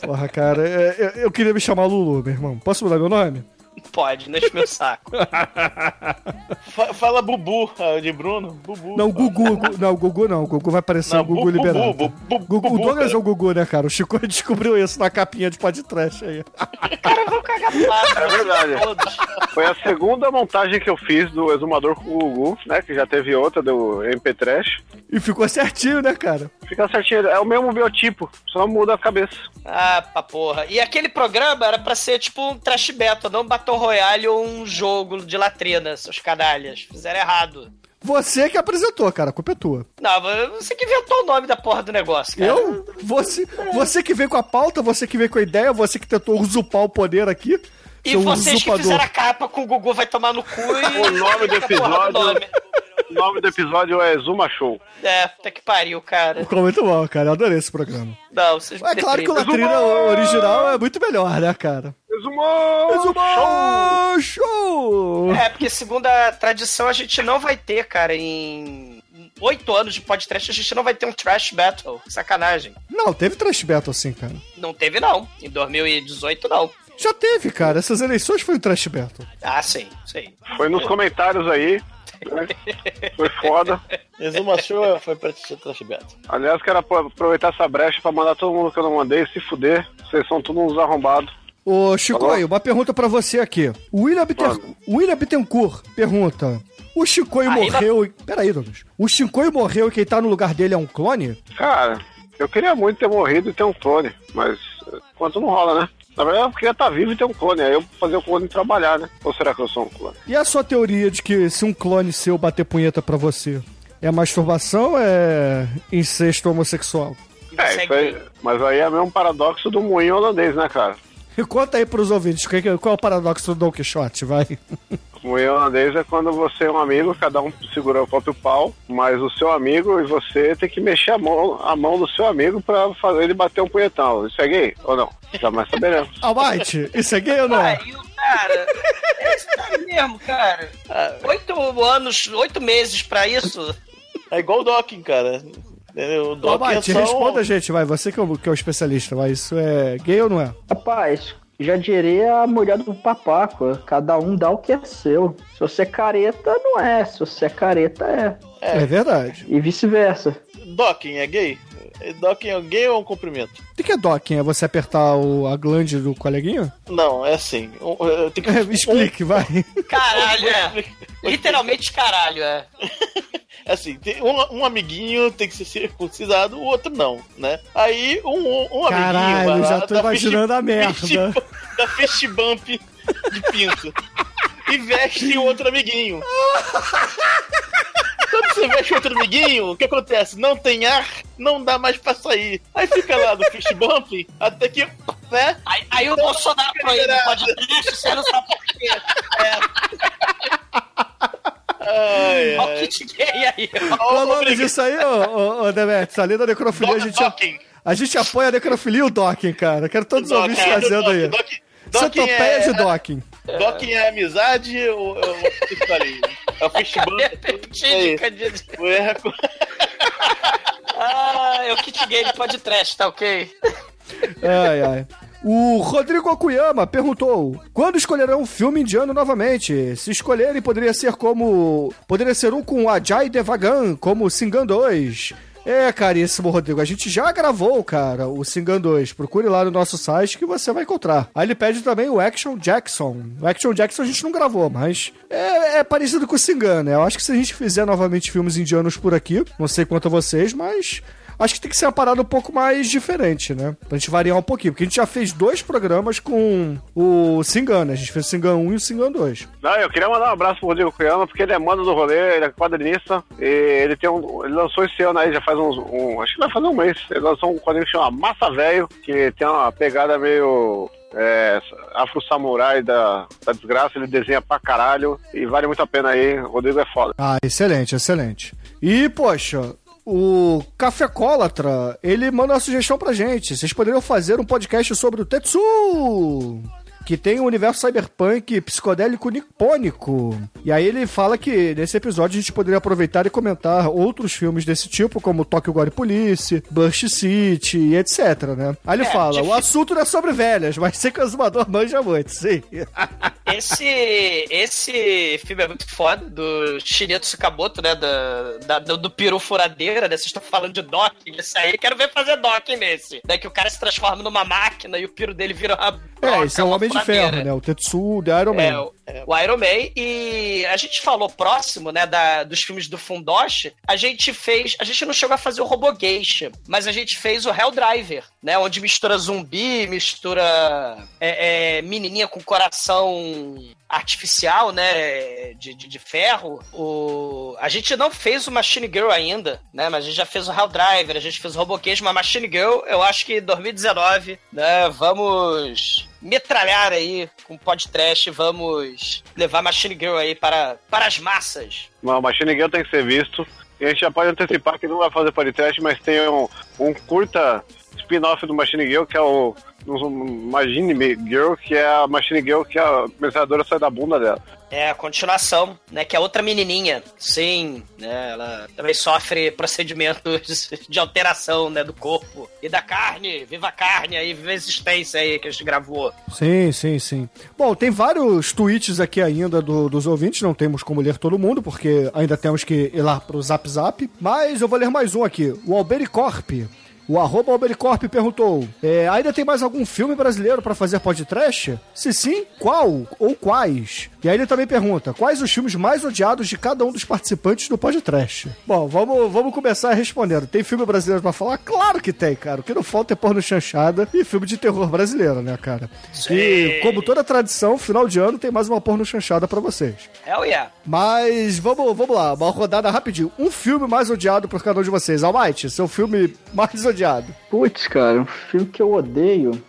Porra, cara, é- eu, eu queria me chamar Lulu, meu irmão. Posso mudar meu nome? Pode, não enche meu saco. Fa- fala Bubu, ah, de Bruno. Bubu. Não, Gugu. Gu- não, Gugu não. Gugu vai parecer Não, o Gugu Bu- liberado. Bu- Bu- Gugu, o Douglas é o Gugu, né, cara? O Chico descobriu isso na capinha de podcast aí. Cara, eu vou cagar. É verdade. Todos. Foi a segunda montagem que eu fiz do Exumador com o Gugu, né? Que já teve outra do MP Trash. E ficou certinho, né, cara? Fica certinho, é o mesmo biotipo, só muda a cabeça. Ah, pra porra. E aquele programa era pra ser tipo um trash battle, não um Battle Royale ou um jogo de latrina, seus canalhas. Fizeram errado. Você que apresentou, cara. A culpa é tua. Não, você que inventou o nome da porra do negócio, cara. Eu? Você, você que veio com a pauta, você que veio com a ideia, você que tentou usurpar o poder aqui. E vocês que fizeram a capa com o Gugu vai tomar no cu e... O nome do episódio- nome. O nome do episódio é Zuma Show. É, puta que pariu, cara. Ficou muito bom, cara. Eu adorei esse programa. Não, vocês me É claro que o. Latrina original é muito melhor, né, cara? Exumou! Exumou! Show! É, porque segundo a tradição a gente não vai ter, cara, em oito anos de podcast, a gente não vai ter um trash battle. Sacanagem. Não, teve trash battle assim, cara. Não teve, não. Em 2018, não. Já teve, cara. Essas eleições foi um trash battle. Ah, sim, sim. Foi nos comentários aí. Foi foda. Exuma Show foi pra assistir Trash Battle. Aliás, quero apro- aproveitar essa brecha pra mandar todo mundo que eu não mandei se fuder. Vocês são todos uns arrombados. Ô, Chico, aí, uma pergunta pra você aqui. O William, Bitter... William Bittencourt pergunta: O Chicoio morreu. e- Peraí, Douglas. O Chicoio morreu e quem tá no lugar dele é um clone? Cara, eu queria muito ter morrido e ter um clone, mas enquanto não rola, né? Na verdade, eu queria estar vivo e ter um clone, aí eu fazer o clone trabalhar, né? Ou será que eu sou um clone? E a sua teoria de que se um clone seu bater punheta pra você, é masturbação ou é incesto homossexual? É, isso aí, mas aí é mesmo paradoxo do moinho holandês, né, cara? E conta aí pros ouvintes, qual é qual é o paradoxo do Don Quixote, vai? O moinho holandês é quando você é um amigo, cada um segura o próprio pau, mas o seu amigo e você tem que mexer a mão, a mão do seu amigo pra fazer ele bater um punhetão. Isso é gay ou não? Jamais saberemos. Almighty, isso é gay ou não? Cara, é sério mesmo, cara. Oito anos, oito meses pra isso. É igual o Docking, cara. Entendeu? O Docking é Almighty, só um- responda, gente, vai. Você que é, o, que é o especialista, vai. Isso é gay ou não é? Rapaz, já diria a mulher do papaco. Cada um dá o que é seu. Se você é careta, não é. Se você é careta, é. É, verdade. E vice-versa. Docking é gay? Docking é ou é um cumprimento? O que é docking? É você apertar o, a glande do coleguinha? Não, é assim. Um- eu tenho que- Explique, vai. Caralho, é. Literalmente caralho, é. É assim, tem um, um amiguinho tem que ser circuncisado, o outro não, né? Aí um, um, um Caralho, amiguinho. já tô imaginando a fist- merda. Dá fist bump de pinto. e veste o outro amiguinho. Quando você veste outro amiguinho, o que acontece? Não tem ar, não dá mais pra sair. Aí fica lá do fist bump, até que, né? Aí, aí o Bolsonaro proíbe o podcast, você não sabe por quê. Ai, Olha o kit gay aí. Qual o nome disso aí, ô, ô, ô Demetrius? Além da necrofilia, a gente, Docking. a gente apoia a necrofilia e o docking, cara. Quero todos os ouvintes Docking, fazendo aí. Docking, Docking Centopeia é- de docking. Docking é amizade ou ou- ou- isso ali? É o fist bump. Peptídica de... É, Ah, é o kit gay de podcast, tá ok? Ai, ai. O Rodrigo Okuyama perguntou: quando escolherão um filme indiano novamente? Se escolherem, poderia ser como. Poderia ser um com Ajay Devagan, como Singan 2. É, caríssimo Rodrigo, a gente já gravou, cara, o Singan 2. Procure lá no nosso site que você vai encontrar. Aí ele pede também o Action Jackson. O Action Jackson a gente não gravou, mas é, é parecido com o Singan, né? Eu acho que se a gente fizer novamente filmes indianos por aqui, não sei quanto a vocês, mas acho que tem que ser uma parada um pouco mais diferente, né? Pra gente variar um pouquinho. Porque a gente já fez dois programas com o Singan, né? A gente fez o Singan 1 e o Singan 2. Não, eu queria mandar um abraço pro Rodrigo Cuyama, porque ele é mano do rolê, ele é quadrinista, e ele tem um. Ele lançou esse ano aí, já faz uns. Um, acho que vai fazer um mês. Ele lançou um quadrinho que chama Massa Velho, que tem uma pegada meio. É, afro-samurai da, da desgraça, ele desenha pra caralho e vale muito a pena aí. O Rodrigo é foda. Ah, excelente, excelente. E, poxa, o Café Cólatra, ele manda uma sugestão pra gente. Vocês poderiam fazer um podcast sobre o Tetsu! Que tem um universo cyberpunk psicodélico nipônico. E aí ele fala que nesse episódio a gente poderia aproveitar e comentar outros filmes desse tipo, como Tokyo Gore Police, Burst City e etc, né? Aí ele É, fala, o difícil. assunto não é sobre velhas, mas sei que o Azumador manja muito, sim. Esse, esse filme é muito foda, do Shineto Sakamoto, né? Da, da- do, do peru furadeira, né? Vocês estão falando de docking, isso aí. Quero ver fazer docking nesse. Né? Que o cara se transforma numa máquina e o piro dele vira uma. É, esse é o uma Homem de furadeira. Ferro, né? O Tetsu de Iron Man. É, o, o Iron Man. E a gente falou próximo, né, da, dos filmes do Fundoshi. A gente fez. A gente não chegou a fazer o Robo Geisha, mas a gente fez o Hell Driver, né? Onde mistura zumbi, mistura é, é, menininha com coração artificial, né, de, de, de ferro. O... A gente não fez o Machine Girl ainda, né, mas a gente já fez o Hell Driver, a gente fez o Robo Geisha, mas Machine Girl, eu acho que em 2019, né, vamos metralhar aí com podcast, vamos levar Machine Girl aí para, para as massas. Não, Machine Girl tem que ser visto. E a gente já pode antecipar que não vai fazer podcast, mas tem um, um curta spin-off do Machine Girl, que é o Machine Girl, que é a Machine Girl que a metralhadora sai da bunda dela. É a continuação, né? Que é outra menininha. Sim, né? Ela também sofre procedimentos de alteração, né? Do corpo e da carne. Viva a carne aí, viva a existência aí que a gente gravou. Sim, sim, sim. Bom, tem vários tweets aqui ainda do- dos ouvintes, não temos como ler todo mundo, porque ainda temos que ir lá pro Zap Zap. Mas eu vou ler mais um aqui. O Albericorp. O arroba Albericorp perguntou: é, ainda tem mais algum filme brasileiro pra fazer podcast? Se sim, qual ou quais? E aí ele também pergunta: quais os filmes mais odiados de cada um dos participantes do podcast? Bom, vamos, vamos começar respondendo. Tem filme brasileiro pra falar? Claro que tem, cara. O que não falta é porno chanchada e filme de terror brasileiro, né, cara? E como toda tradição, final de ano tem mais uma porno chanchada pra vocês. Hell yeah. Mas vamos, vamos lá, uma rodada rapidinho. Um filme mais odiado por cada um de vocês. Almighty, seu filme mais odiado. Putz, cara, um filme que eu odeio.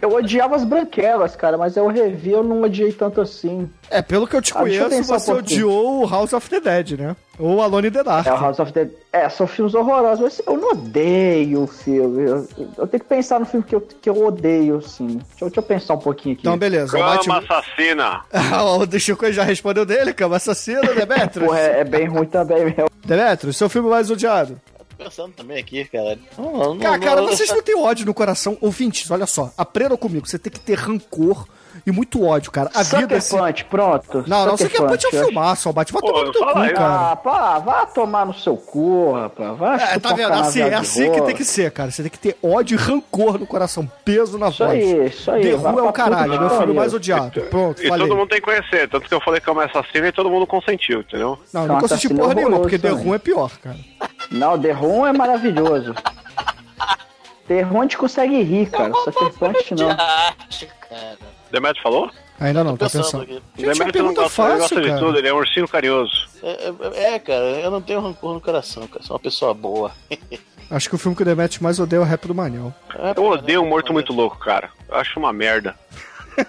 Eu odiava as branquelas, cara, mas eu revi, eu não odiei tanto assim. É, pelo que eu te Ah, eu conheço, pensar você odiou o House of the Dead, né? Ou Alone in the Dark. É, o House of the... É, são filmes horrorosos, mas eu não odeio o filme. Eu, eu tenho que pensar no filme que eu, que eu odeio, sim. Deixa, eu- deixa eu pensar um pouquinho aqui. Então, beleza. Cama Almighty... assassina. Ah, o Chico já respondeu dele, cama assassino, Demetrius. Porra, é, é bem ruim também, meu. Demetrius, seu filme mais odiado. Pensando também aqui, cara. Não, não, Cara, não- cara, vocês não têm ódio no coração. Ouvintes, olha só, aprendam comigo. Você tem que ter rancor e muito ódio, cara. A vida... Sucker se- Punch, pronto. Não, não, Sucker Punch é um filmaço, Almighty. Vai Pô, tomar no teu cu, aí. cara. Ah, pá, vá tomar no seu cu, rapaz. Vai É, tá vendo? Assim, é assim que tem que ser, cara. Você tem que ter ódio e rancor no coração, peso na Isso voz. aí, isso aí. The vai Who é o caralho, meu pariu. mais odiado. Pronto, E falei. todo mundo tem que conhecer. Tanto que eu falei que é uma assassina e todo mundo consentiu, entendeu? Não, não assassino porra é nenhuma, porque The. Who é pior, cara. Não, The Room é maravilhoso. The Room a gente consegue rir, cara. Sucker Punch não. Cara. Demetrio falou? Ainda não, tá Pensando pensando. aqui. Gente, é Demetrio não gosta, ele fácil, gosta de cara. tudo, ele é um ursinho carinhoso. É, é- é, cara, eu não tenho rancor no coração, cara. Sou uma pessoa boa. Acho que o filme que o Demet mais odeia é o Rap do Manel. É, Eu odeio um morto muito louco, cara. Eu acho uma merda.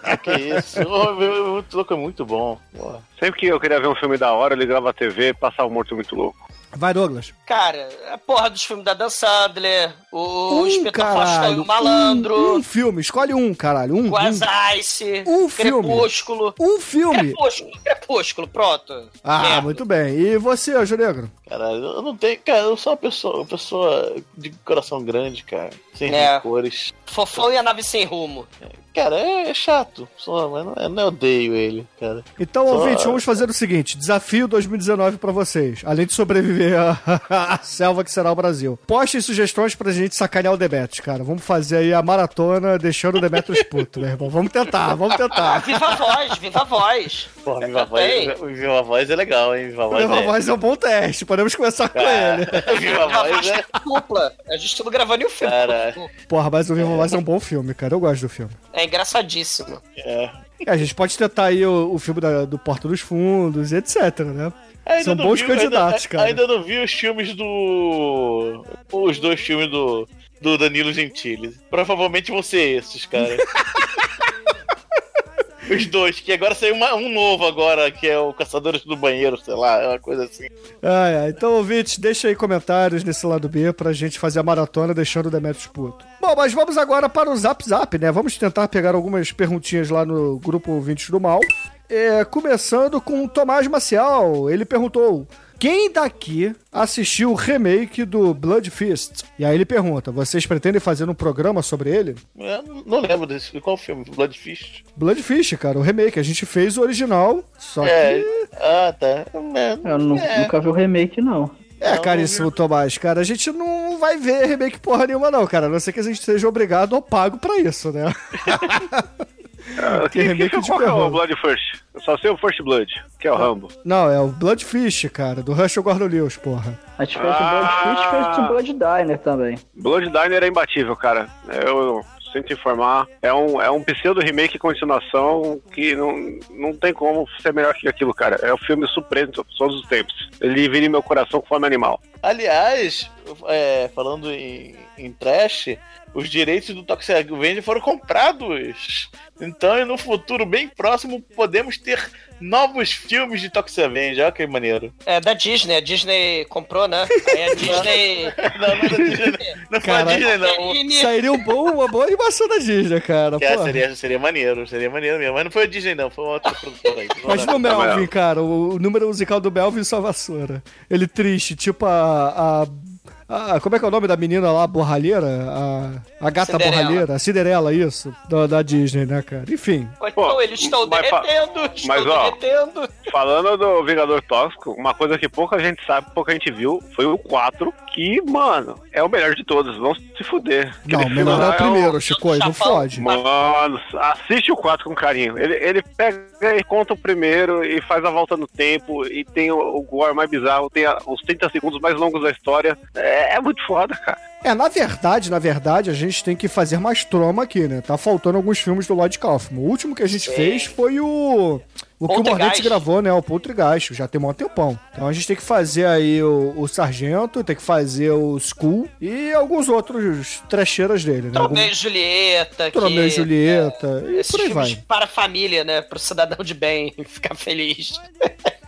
Ah, que isso. Ô, meu, Muito louco é muito bom. Porra. Sempre que eu queria ver um filme da hora, eu ligava a TV e passava um morto muito louco. Vai, Douglas. Cara, a porra dos filmes da Dan Sandler, o Um, Espetor Faustão e o Malandro, Um, um filme, escolhe um, caralho. Um, o um, As Ice, Um filme. Crepúsculo. um filme. Crepúsculo, Crepúsculo, pronto. Ah, Merda. muito bem. E você, Anjo Negro? Caralho, eu não tenho. Cara, eu sou uma pessoa, uma pessoa de coração grande, cara. Sem É. rancores. Fofão e a nave sem rumo. Cara, é, é chato. Só, mas não, eu não odeio ele, cara. Então, Só- ouvinte, vamos fazer o seguinte: desafio 2019 pra vocês. Além de sobreviver à, à selva que será o Brasil. Postem sugestões pra gente sacanear o Demetrius, cara. Vamos fazer aí a maratona deixando o Demetrius puto, meu irmão. Vamos tentar, vamos Ah, tentar. viva a voz, viva a voz. Porra, Viva a Voz. Viva a Voz é legal, hein? Viva a Voz Viva a é. voz é um bom teste, podemos começar com ele. Viva a a Voz voz é. dupla. A gente tudo gravando em um filme. Caralho. Porra, mas o Viva a Voz é um bom filme, cara. Eu gosto do filme. É engraçadíssimo. É. É, a gente pode tentar aí o, o filme da- do Porta dos Fundos, etc, né? Ainda São bons vi- candidatos, ainda, cara. Ainda não vi os filmes do. Os dois filmes do. Do Danilo Gentili. Provavelmente vão ser esses, cara. os dois, que agora saiu uma- um novo agora, que é o Caçadores do Banheiro, sei lá, é uma coisa assim. Ai, ai. Então, ouvintes, deixa aí comentários nesse lado B pra gente fazer a maratona deixando o Demetrius puto. Bom, mas vamos agora para o Zap Zap, né? Vamos tentar pegar algumas perguntinhas lá no grupo Ouvintes do Mal. É, começando com o Tomás Maciel. Ele perguntou: Quem daqui assistiu o remake do Blood Fist? E aí ele pergunta: Vocês pretendem fazer um programa sobre ele? Eu não lembro desse. Qual filme? Blood Fist? Blood Fist, cara, o remake. A gente fez o original, só É. que. Ah, tá. É, Eu nu- nunca vi o remake, não. É, caríssimo Tomás, cara, a gente não vai ver remake porra nenhuma, não, cara. A não ser que a gente seja obrigado ou pago pra isso, né? Ah, Que remake de qual que é o Blood First? Eu só sei o First Blood, que é o Rambo. Não, é o Bloodfish, cara, do Rush Gordon Lewis, porra. A gente fez o Blood Fist, fez o Blood Diner também. Blood Diner é imbatível, cara. Eu sinto informar. É um, é um pseudo remake continuação que não, não tem como ser melhor que aquilo, cara. É o filme supremo de todos os tempos. Ele vira em meu coração com forma animal. Aliás, é, falando em, em trash, os direitos do Toxic Avenger foram comprados. Então, no futuro bem próximo, podemos ter novos filmes de Toxic Avenger. Olha que maneiro. É da Disney, a Disney comprou, né? Aí a Disney. não, não é da Disney. Não foi a Disney, não. Sairia um bom, uma boa animação da Disney, cara. É, pô. seria, seria maneiro, seria maneiro mesmo. Mas não foi a Disney, não, foi uma outra produtora aí. Imagina o Melvin, cara, o, o número musical do Melvin e sua vassoura. Ele triste, tipo a, a- a- Como é que é o nome da menina lá, borralheira? A, a gata Cinderela. borralheira, a Cinderela, isso, da, da Disney, né, cara? Enfim. Ou Então eles estão mas derretendo, estão mas, ó, derretendo. Falando do Vingador Tóxico, uma coisa que pouca gente sabe, pouca gente viu, foi o 4, que, mano, é o melhor de todos. Vão se fuder. Não, filme melhor é o primeiro, Chico, não fode. Mano, assiste o 4 com carinho. Ele, ele pega e conta o primeiro e faz a volta no tempo e tem o, o gore mais bizarro, tem a- os 30 segundos mais longos da história. É, é muito foda, cara. É, na verdade, na verdade, a gente tem que fazer mais troma aqui, né? Tá faltando alguns filmes do Lloyd Kaufman. O último que a gente Sim. fez foi o. O que o. Mornete gravou, né? O Poltergeist, já tem um tempão. Então a gente tem que fazer aí o, o Sargento, tem que fazer o Skull e alguns outros trecheiras dele, né? Tromeu Algum... e Julieta. Tromeu e que- Julieta, e Esses por aí vai. para a família, né? Pro cidadão de bem ficar feliz.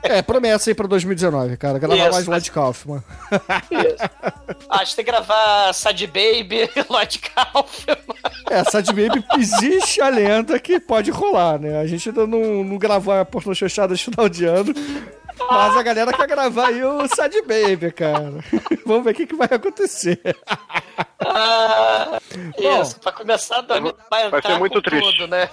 É, promessa aí pra 2019, cara. Gravar Isso. mais Lloyd Kaufman. Ah, a gente tem que gravar Sad Baby, Lloyd Kaufman. É, Sad Baby existe a lenda que pode rolar, né? A gente ainda não, não gravou a porno fechada de final de ano. Mas a galera quer gravar aí o Sad Baby, cara. Vamos ver o que, que vai acontecer. Ah, Bom. isso, pra começar, vai, vai ser muito com triste. tudo, né?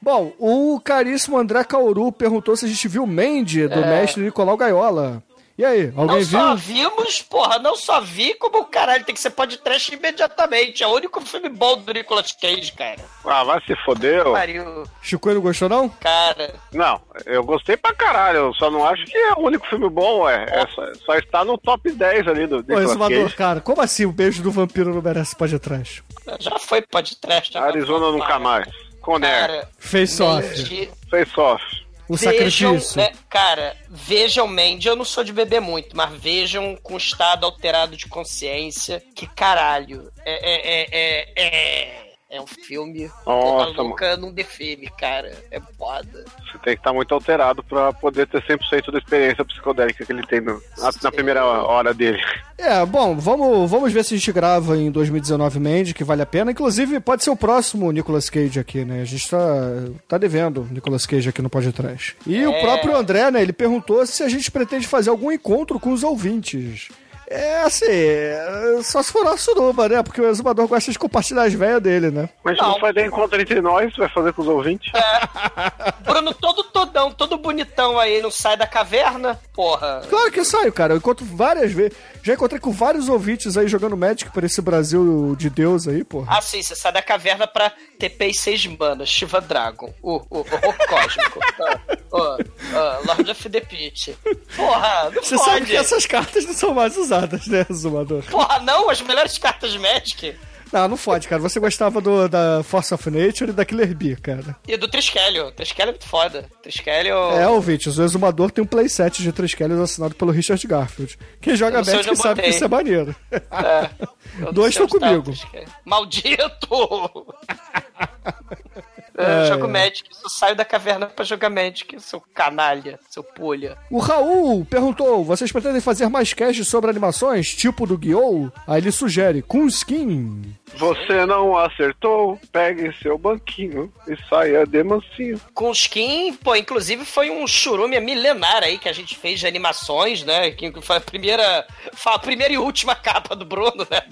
Bom, o caríssimo André Cauru perguntou se a gente viu Mandy, do É. mestre Nicolau Gaiola. E aí, alguém Não só viu? vimos, porra, não só vi, como caralho, tem que ser podcast imediatamente. É o único filme bom do Nicolas Cage, cara. Ah, vai se foder. ô. Pariu, Chico não gostou, não? cara. Não, eu gostei pra caralho. Eu só não acho que é o único filme bom, é. é só, só está no top 10 ali do Nicolas Exumador, Cage. cara, como assim o beijo do vampiro não merece pode trás? Já foi podcast. já Arizona nunca mais. Conner. Cara, Face off. Face off. O vejam, sacrifício. né, cara, vejam Mandy, eu não sou de beber muito, mas vejam com estado alterado de consciência. Que caralho, é, é, é, é, é, é um filme Nossa, louca num define, cara, é foda. Você tem que estar muito alterado pra poder ter 100% da experiência psicodélica que ele tem no- na, na primeira hora dele. É, bom, vamos, vamos ver se a gente grava em 2019 Mandy, que vale a pena. Inclusive, pode ser o próximo Nicolas Cage aqui, né? A gente tá, tá devendo Nicolas Cage aqui no podcast. E o É. próprio André, né, ele perguntou se a gente pretende fazer algum encontro com os ouvintes. É assim, é, só se for na suruba, né? Porque o exumador gosta de compartilhar as velhas dele, né? Mas a não, Não. vai dar encontro entre nós, vai fazer com os ouvintes. Bruno todo todão, todo bonitão aí, não sai da caverna, porra. Claro que saio, cara. Eu encontro várias vezes. Já encontrei com vários ouvintes aí jogando Magic por esse Brasil de Deus aí, porra. Ah, sim, você sai da caverna pra TP e seis manas, Shiva Dragon, o, o, o Rock Cósmico, ah, ah, ah, Lord of the Pit. Porra, não Você pode. sabe que essas cartas não são mais usadas, né, Zumador? Porra, não, as melhores cartas Magic. Não, não fode, cara. Você gostava do, da Force of Nature e da Killer Bee, cara. E do Triskelio. Triskelio é muito foda. Triskelio... É, ouvintes, o Exumador tem um playset de três Kellys assinado pelo Richard Garfield. Quem joga Magic eu sabe que isso é maneiro. É, Dois estão tá comigo. Triskelio. Eu É, jogo. Magic, só saio da caverna pra jogar Magic, seu canalha, seu pulha. O Raul perguntou: vocês pretendem fazer mais casts sobre animações, tipo do Guiou? Aí ele sugere, com skin. Você não acertou, pegue seu banquinho e saia de mansinho. Com skin, pô, inclusive foi um churume milenar aí que a gente fez de animações, né? Que foi a primeira, foi a primeira e última capa do Bruno, né?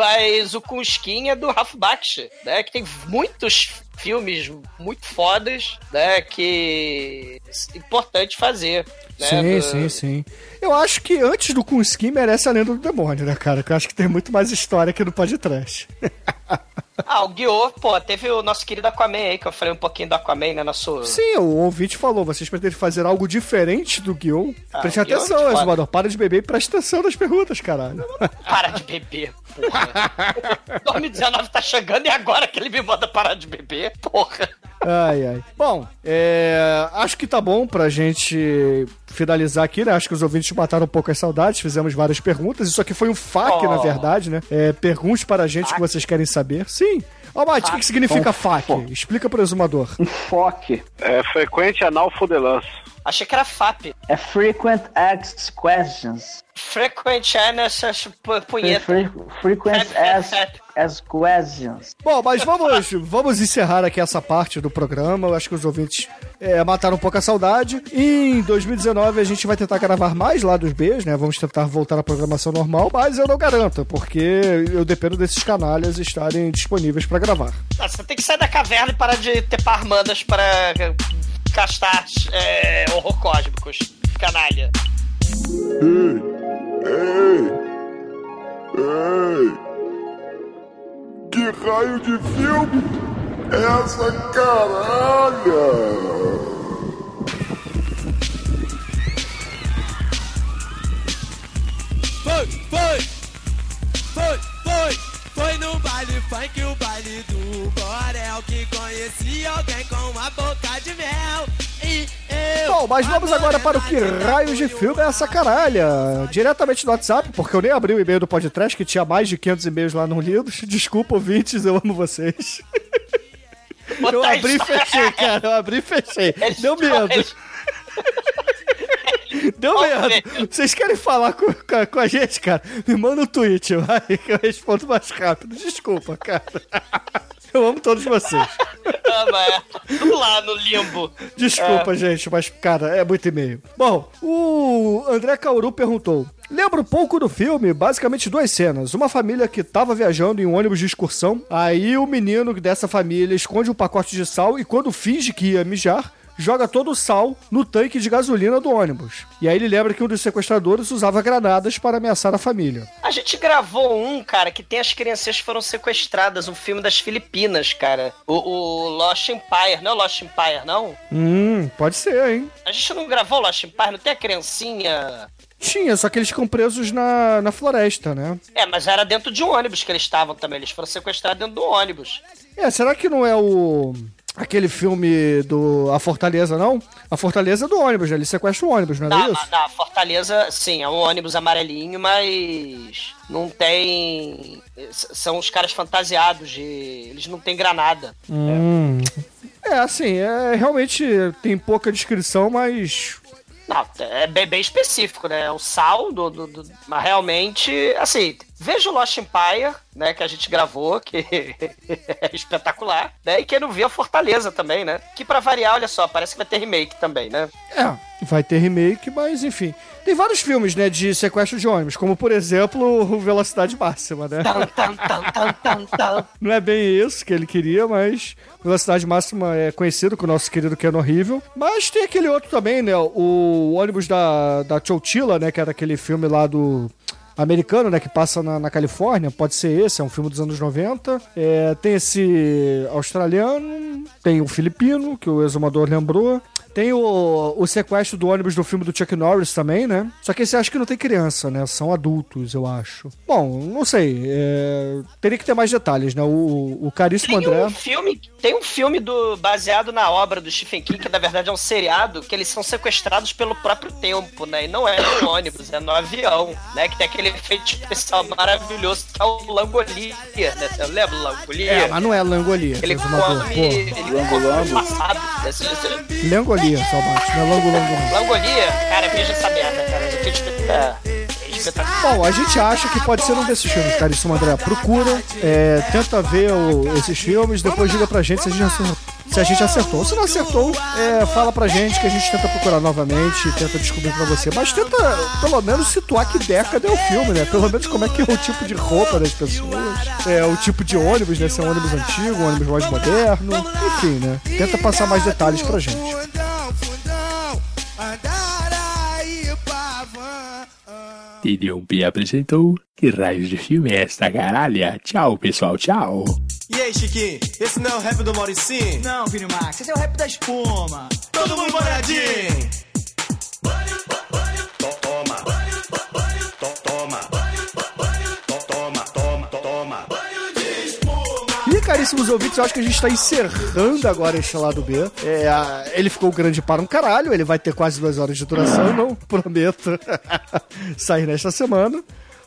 Mas o Kunskin é do Ralph Bakshi, né? Que tem muitos filmes muito fodas, né? Que é importante fazer. Né? Sim, Do- sim, sim. Eu acho que antes do com skin merece a lenda do demônio, né, cara? Que eu acho que tem muito mais história aqui no podcast. Ah, o Guiô, pô, teve o nosso querido Aquaman aí, que eu falei um pouquinho do Aquaman, né? Nosso. Sim, o ouvinte falou, vocês pretendem fazer algo diferente do Guion? Ah, Preste é atenção. Exumador, para de beber e presta atenção nas perguntas, caralho. Para de beber, porra. 2019 tá chegando e agora que ele me manda parar de beber, porra. Ai, ai. Bom, é, acho que tá bom pra gente finalizar aqui, né? Acho que os ouvintes mataram um pouco as saudades, fizemos várias perguntas. Isso aqui foi um FAQ, Oh. na verdade, né? É, pergunte para a gente o que vocês querem saber. Sim. Ó, Mate, o que, significa FAQ? Explica pro exumador. Enfoque. É frequente anal fudelanço. Achei que era FAP. É Frequent Asked Questions. Frequent Asked Punheta. fre- frequent Asked as Questions. Bom, mas vamos, vamos encerrar aqui essa parte do programa. Eu acho que os ouvintes é, mataram um pouco a saudade. E em 2019 a gente vai tentar gravar mais lá dos Bs, né? Vamos tentar voltar à programação normal, mas eu não garanto, porque eu dependo desses canalhas estarem disponíveis pra gravar. Ah, Você tem que sair da caverna e parar de ter parmandas para castar é, horror cósmicos, canalha. Ei! Ei! Que raio de filme é essa caralha? Foi, foi, foi, foi, foi no baile funk, o baile do Borel que conheci alguém com uma boca de mel. E eu. Bom, mas vamos agora para o que raios de filme é essa caralha. Diretamente do WhatsApp, porque eu nem abri o e-mail do podcast, que tinha mais de 500 e-mails lá no lidos. Desculpa, ouvintes, eu amo vocês. Eu abri e fechei, cara. Eu abri e fechei. Deu medo. Deu velho. Vocês querem falar com, com a- gente, cara? Me manda um tweet, vai, que eu respondo mais rápido. Desculpa, cara. Eu amo todos vocês. Ah, mas, lá no limbo. Desculpa, gente, mas, cara, é muito e-mail. Bom, o André Cauru perguntou. Lembro pouco do filme, basicamente duas cenas. Uma família que tava viajando em um ônibus de excursão. Aí o menino dessa família esconde um pacote de sal e quando finge que ia mijar, joga todo o sal no tanque de gasolina do ônibus. E aí ele lembra que um dos sequestradores usava granadas para ameaçar a família. A gente gravou um, cara, que tem as crianças que foram sequestradas, um filme das Filipinas, cara. O, o Lost Empire, não é o Lost Empire, não? Hum, pode ser, hein? A gente não gravou o Lost Empire, não tem a criancinha. Tinha, só que eles ficam presos na, na floresta, né? É, mas era dentro de um ônibus que eles estavam também. Eles foram sequestrados dentro do ônibus. É, será que não é o. Aquele filme do A Fortaleza, não? A Fortaleza é do ônibus, né? Ele sequestra o ônibus, não Na, isso? na Fortaleza, sim, é um ônibus amarelinho, mas não tem. São os caras fantasiados de. Eles não têm granada. Hum. É, assim, é, realmente tem pouca descrição, mas. Não, é bem, bem específico, né? O sal do, do, do- Mas realmente, assim, veja o Lost Empire, né? Que a gente gravou, que é espetacular, né? E quem não viu a Fortaleza também, né? Que pra variar, olha só, parece que vai ter remake também, né? É, vai ter remake, mas enfim. Tem vários filmes, né, de sequestro de ônibus, como por exemplo o Velocidade Máxima, né? Não é bem isso que ele queria, mas Velocidade Máxima é conhecido com o nosso querido Ken Horrível. Mas tem aquele outro também, né? O ônibus da, da Chowchilla, né? Que era aquele filme lá do americano, né? Que passa na, na Califórnia. Pode ser esse, é um filme dos anos 90. É, tem esse australiano, tem o filipino, que o exumador lembrou. Tem o, o sequestro do ônibus do filme do Chuck Norris também, né? Só que esse acho que não tem criança, né? São adultos, eu acho. Bom, não sei. é, Teria que ter mais detalhes, né? O, o caríssimo Tem André. um filme, tem um filme do, baseado na obra do Stephen King, que na verdade é um seriado, que eles são sequestrados pelo próprio tempo, né? E não é no ônibus, é no avião, né? Que tem aquele efeito especial maravilhoso que é o Langolia, né? Você lembra do Langolia? É, mas não é Langolia. Ele come, ele no passado. Esse- Langolia, Salmate, não é Lango Lango não. Langolia, cara, veja essa merda, cara. Espe- é, é espetacular. Bom, a gente acha que pode ser um desses filmes, caríssimo André. Procura, é, tenta ver o- esses filmes, depois diga pra gente se a gente acertou. Se a gente acertou. Se não acertou, é, fala pra gente que a gente tenta procurar novamente, tenta descobrir pra você. Mas tenta, pelo menos, situar que década é o filme, né? Pelo menos como é que é o tipo de roupa das pessoas, é, o tipo de ônibus, né? Se é um ônibus antigo, um ônibus mais moderno, enfim, né? Tenta passar mais detalhes pra gente. TD1P apresentou Que raios de filme é esta caralha? Tchau, pessoal, tchau. E aí, Chiquinho, esse não é o rap do Mauricinho? Não, Vini Max, esse é o rap da espuma. Todo mundo molhadinho! Caríssimos ouvintes, eu acho que a gente tá encerrando agora este lado B. É, ele ficou grande para um caralho, ele vai ter quase duas horas de duração, não prometo sair nesta semana.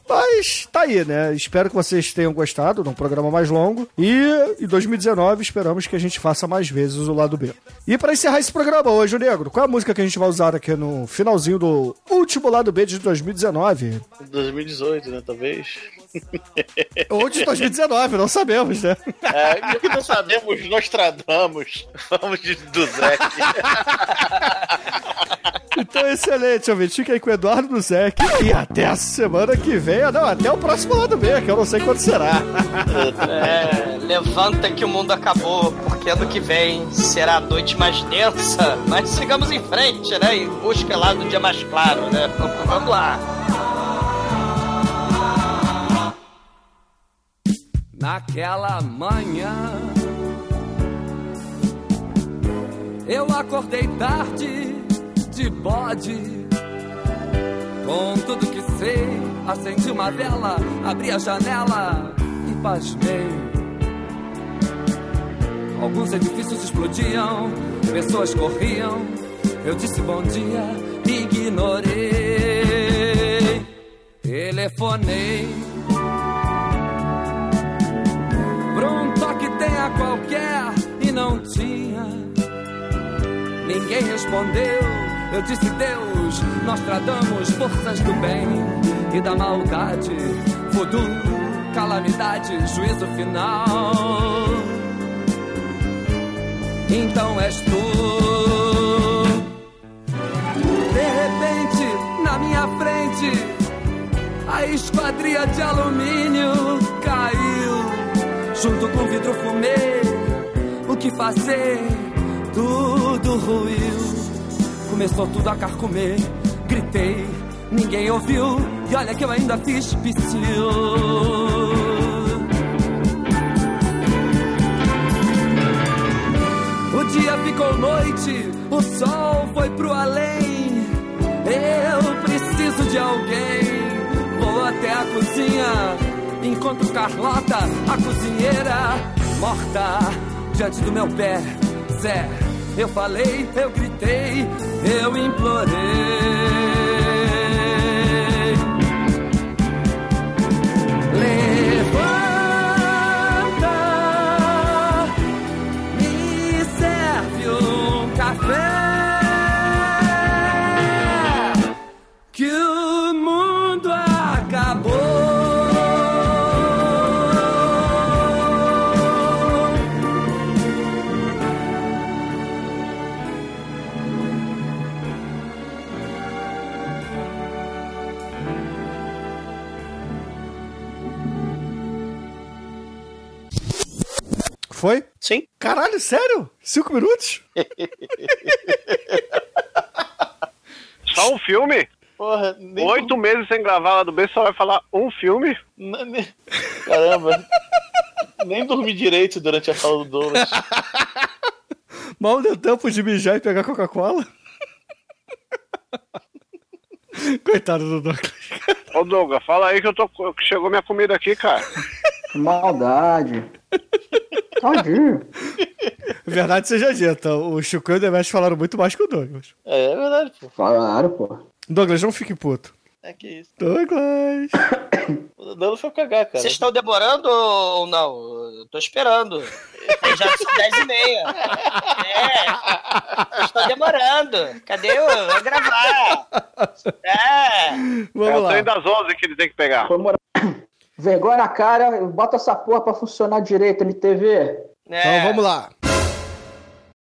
Mas tá aí, né? Espero que vocês tenham gostado de um programa mais longo. E em 2019 esperamos que a gente faça mais vezes o lado B. E para encerrar esse programa hoje, o Negro, qual é a música que a gente vai usar aqui no finalzinho do último lado B de 2019? 2018, né, talvez. Ou de 2019, não sabemos, né? É, o que não sabemos, nós tradamos. Vamos de, do Zé. Então, excelente, ouvinte. Fica aí com o Eduardo do Zec. E até a semana que vem. Não, até o próximo lado B, que eu não sei quando será. É, levanta que o mundo acabou, porque ano que vem será a noite mais densa. Mas sigamos em frente, né? Em busca lá do dia mais claro, né? Vamos lá. Naquela manhã eu acordei tarde de bode. Com tudo que sei, acendi uma vela, abri a janela e pasmei. Alguns edifícios explodiam, pessoas corriam. Eu disse bom dia, ignorei. Telefonei pra um toque tenha qualquer e não tinha. Ninguém respondeu. Eu disse Deus, nós tradamos forças do bem e da maldade, voodoo, calamidade, juízo final. Então és tu. De repente, na minha frente, a esquadria de alumínio caiu junto com vidro fumê. O que fazer? Tudo ruiu. Começou tudo a carcomer. Gritei, ninguém ouviu. E olha que eu ainda fiz psiu. O dia ficou noite, o sol foi pro além. Eu preciso de alguém. Vou até a cozinha, encontro Carlota, a cozinheira, morta diante do meu pé. Zé, eu falei, eu gritei, eu implorei. Caralho, sério? Cinco minutos? Só um filme? Porra, nem Oito meses sem gravar lá do B, só vai falar um filme? Caramba. Nem dormi direito durante a fala do Douglas. Mal deu tempo de mijar e pegar Coca-Cola. Coitado do Douglas. Ô Douglas, fala aí que eu tô. que chegou minha comida aqui, cara. Que maldade. Tadinho. Verdade seja dita, o Chico e o Demetrius falaram muito mais que o Douglas. É, é verdade, pô. Falaram, pô. Douglas, não fique puto. É que isso. Douglas. O Douglas foi cagar, cara. Vocês estão demorando ou não? Eu tô esperando. Já são 10 e meia. É. Vocês estão demorando. Cadê o. Vou gravar. É. Vamos é o lá. trem das 11 que ele tem que pegar. Vergonha na cara, bota essa porra pra funcionar direito, MTV. É. Então vamos lá.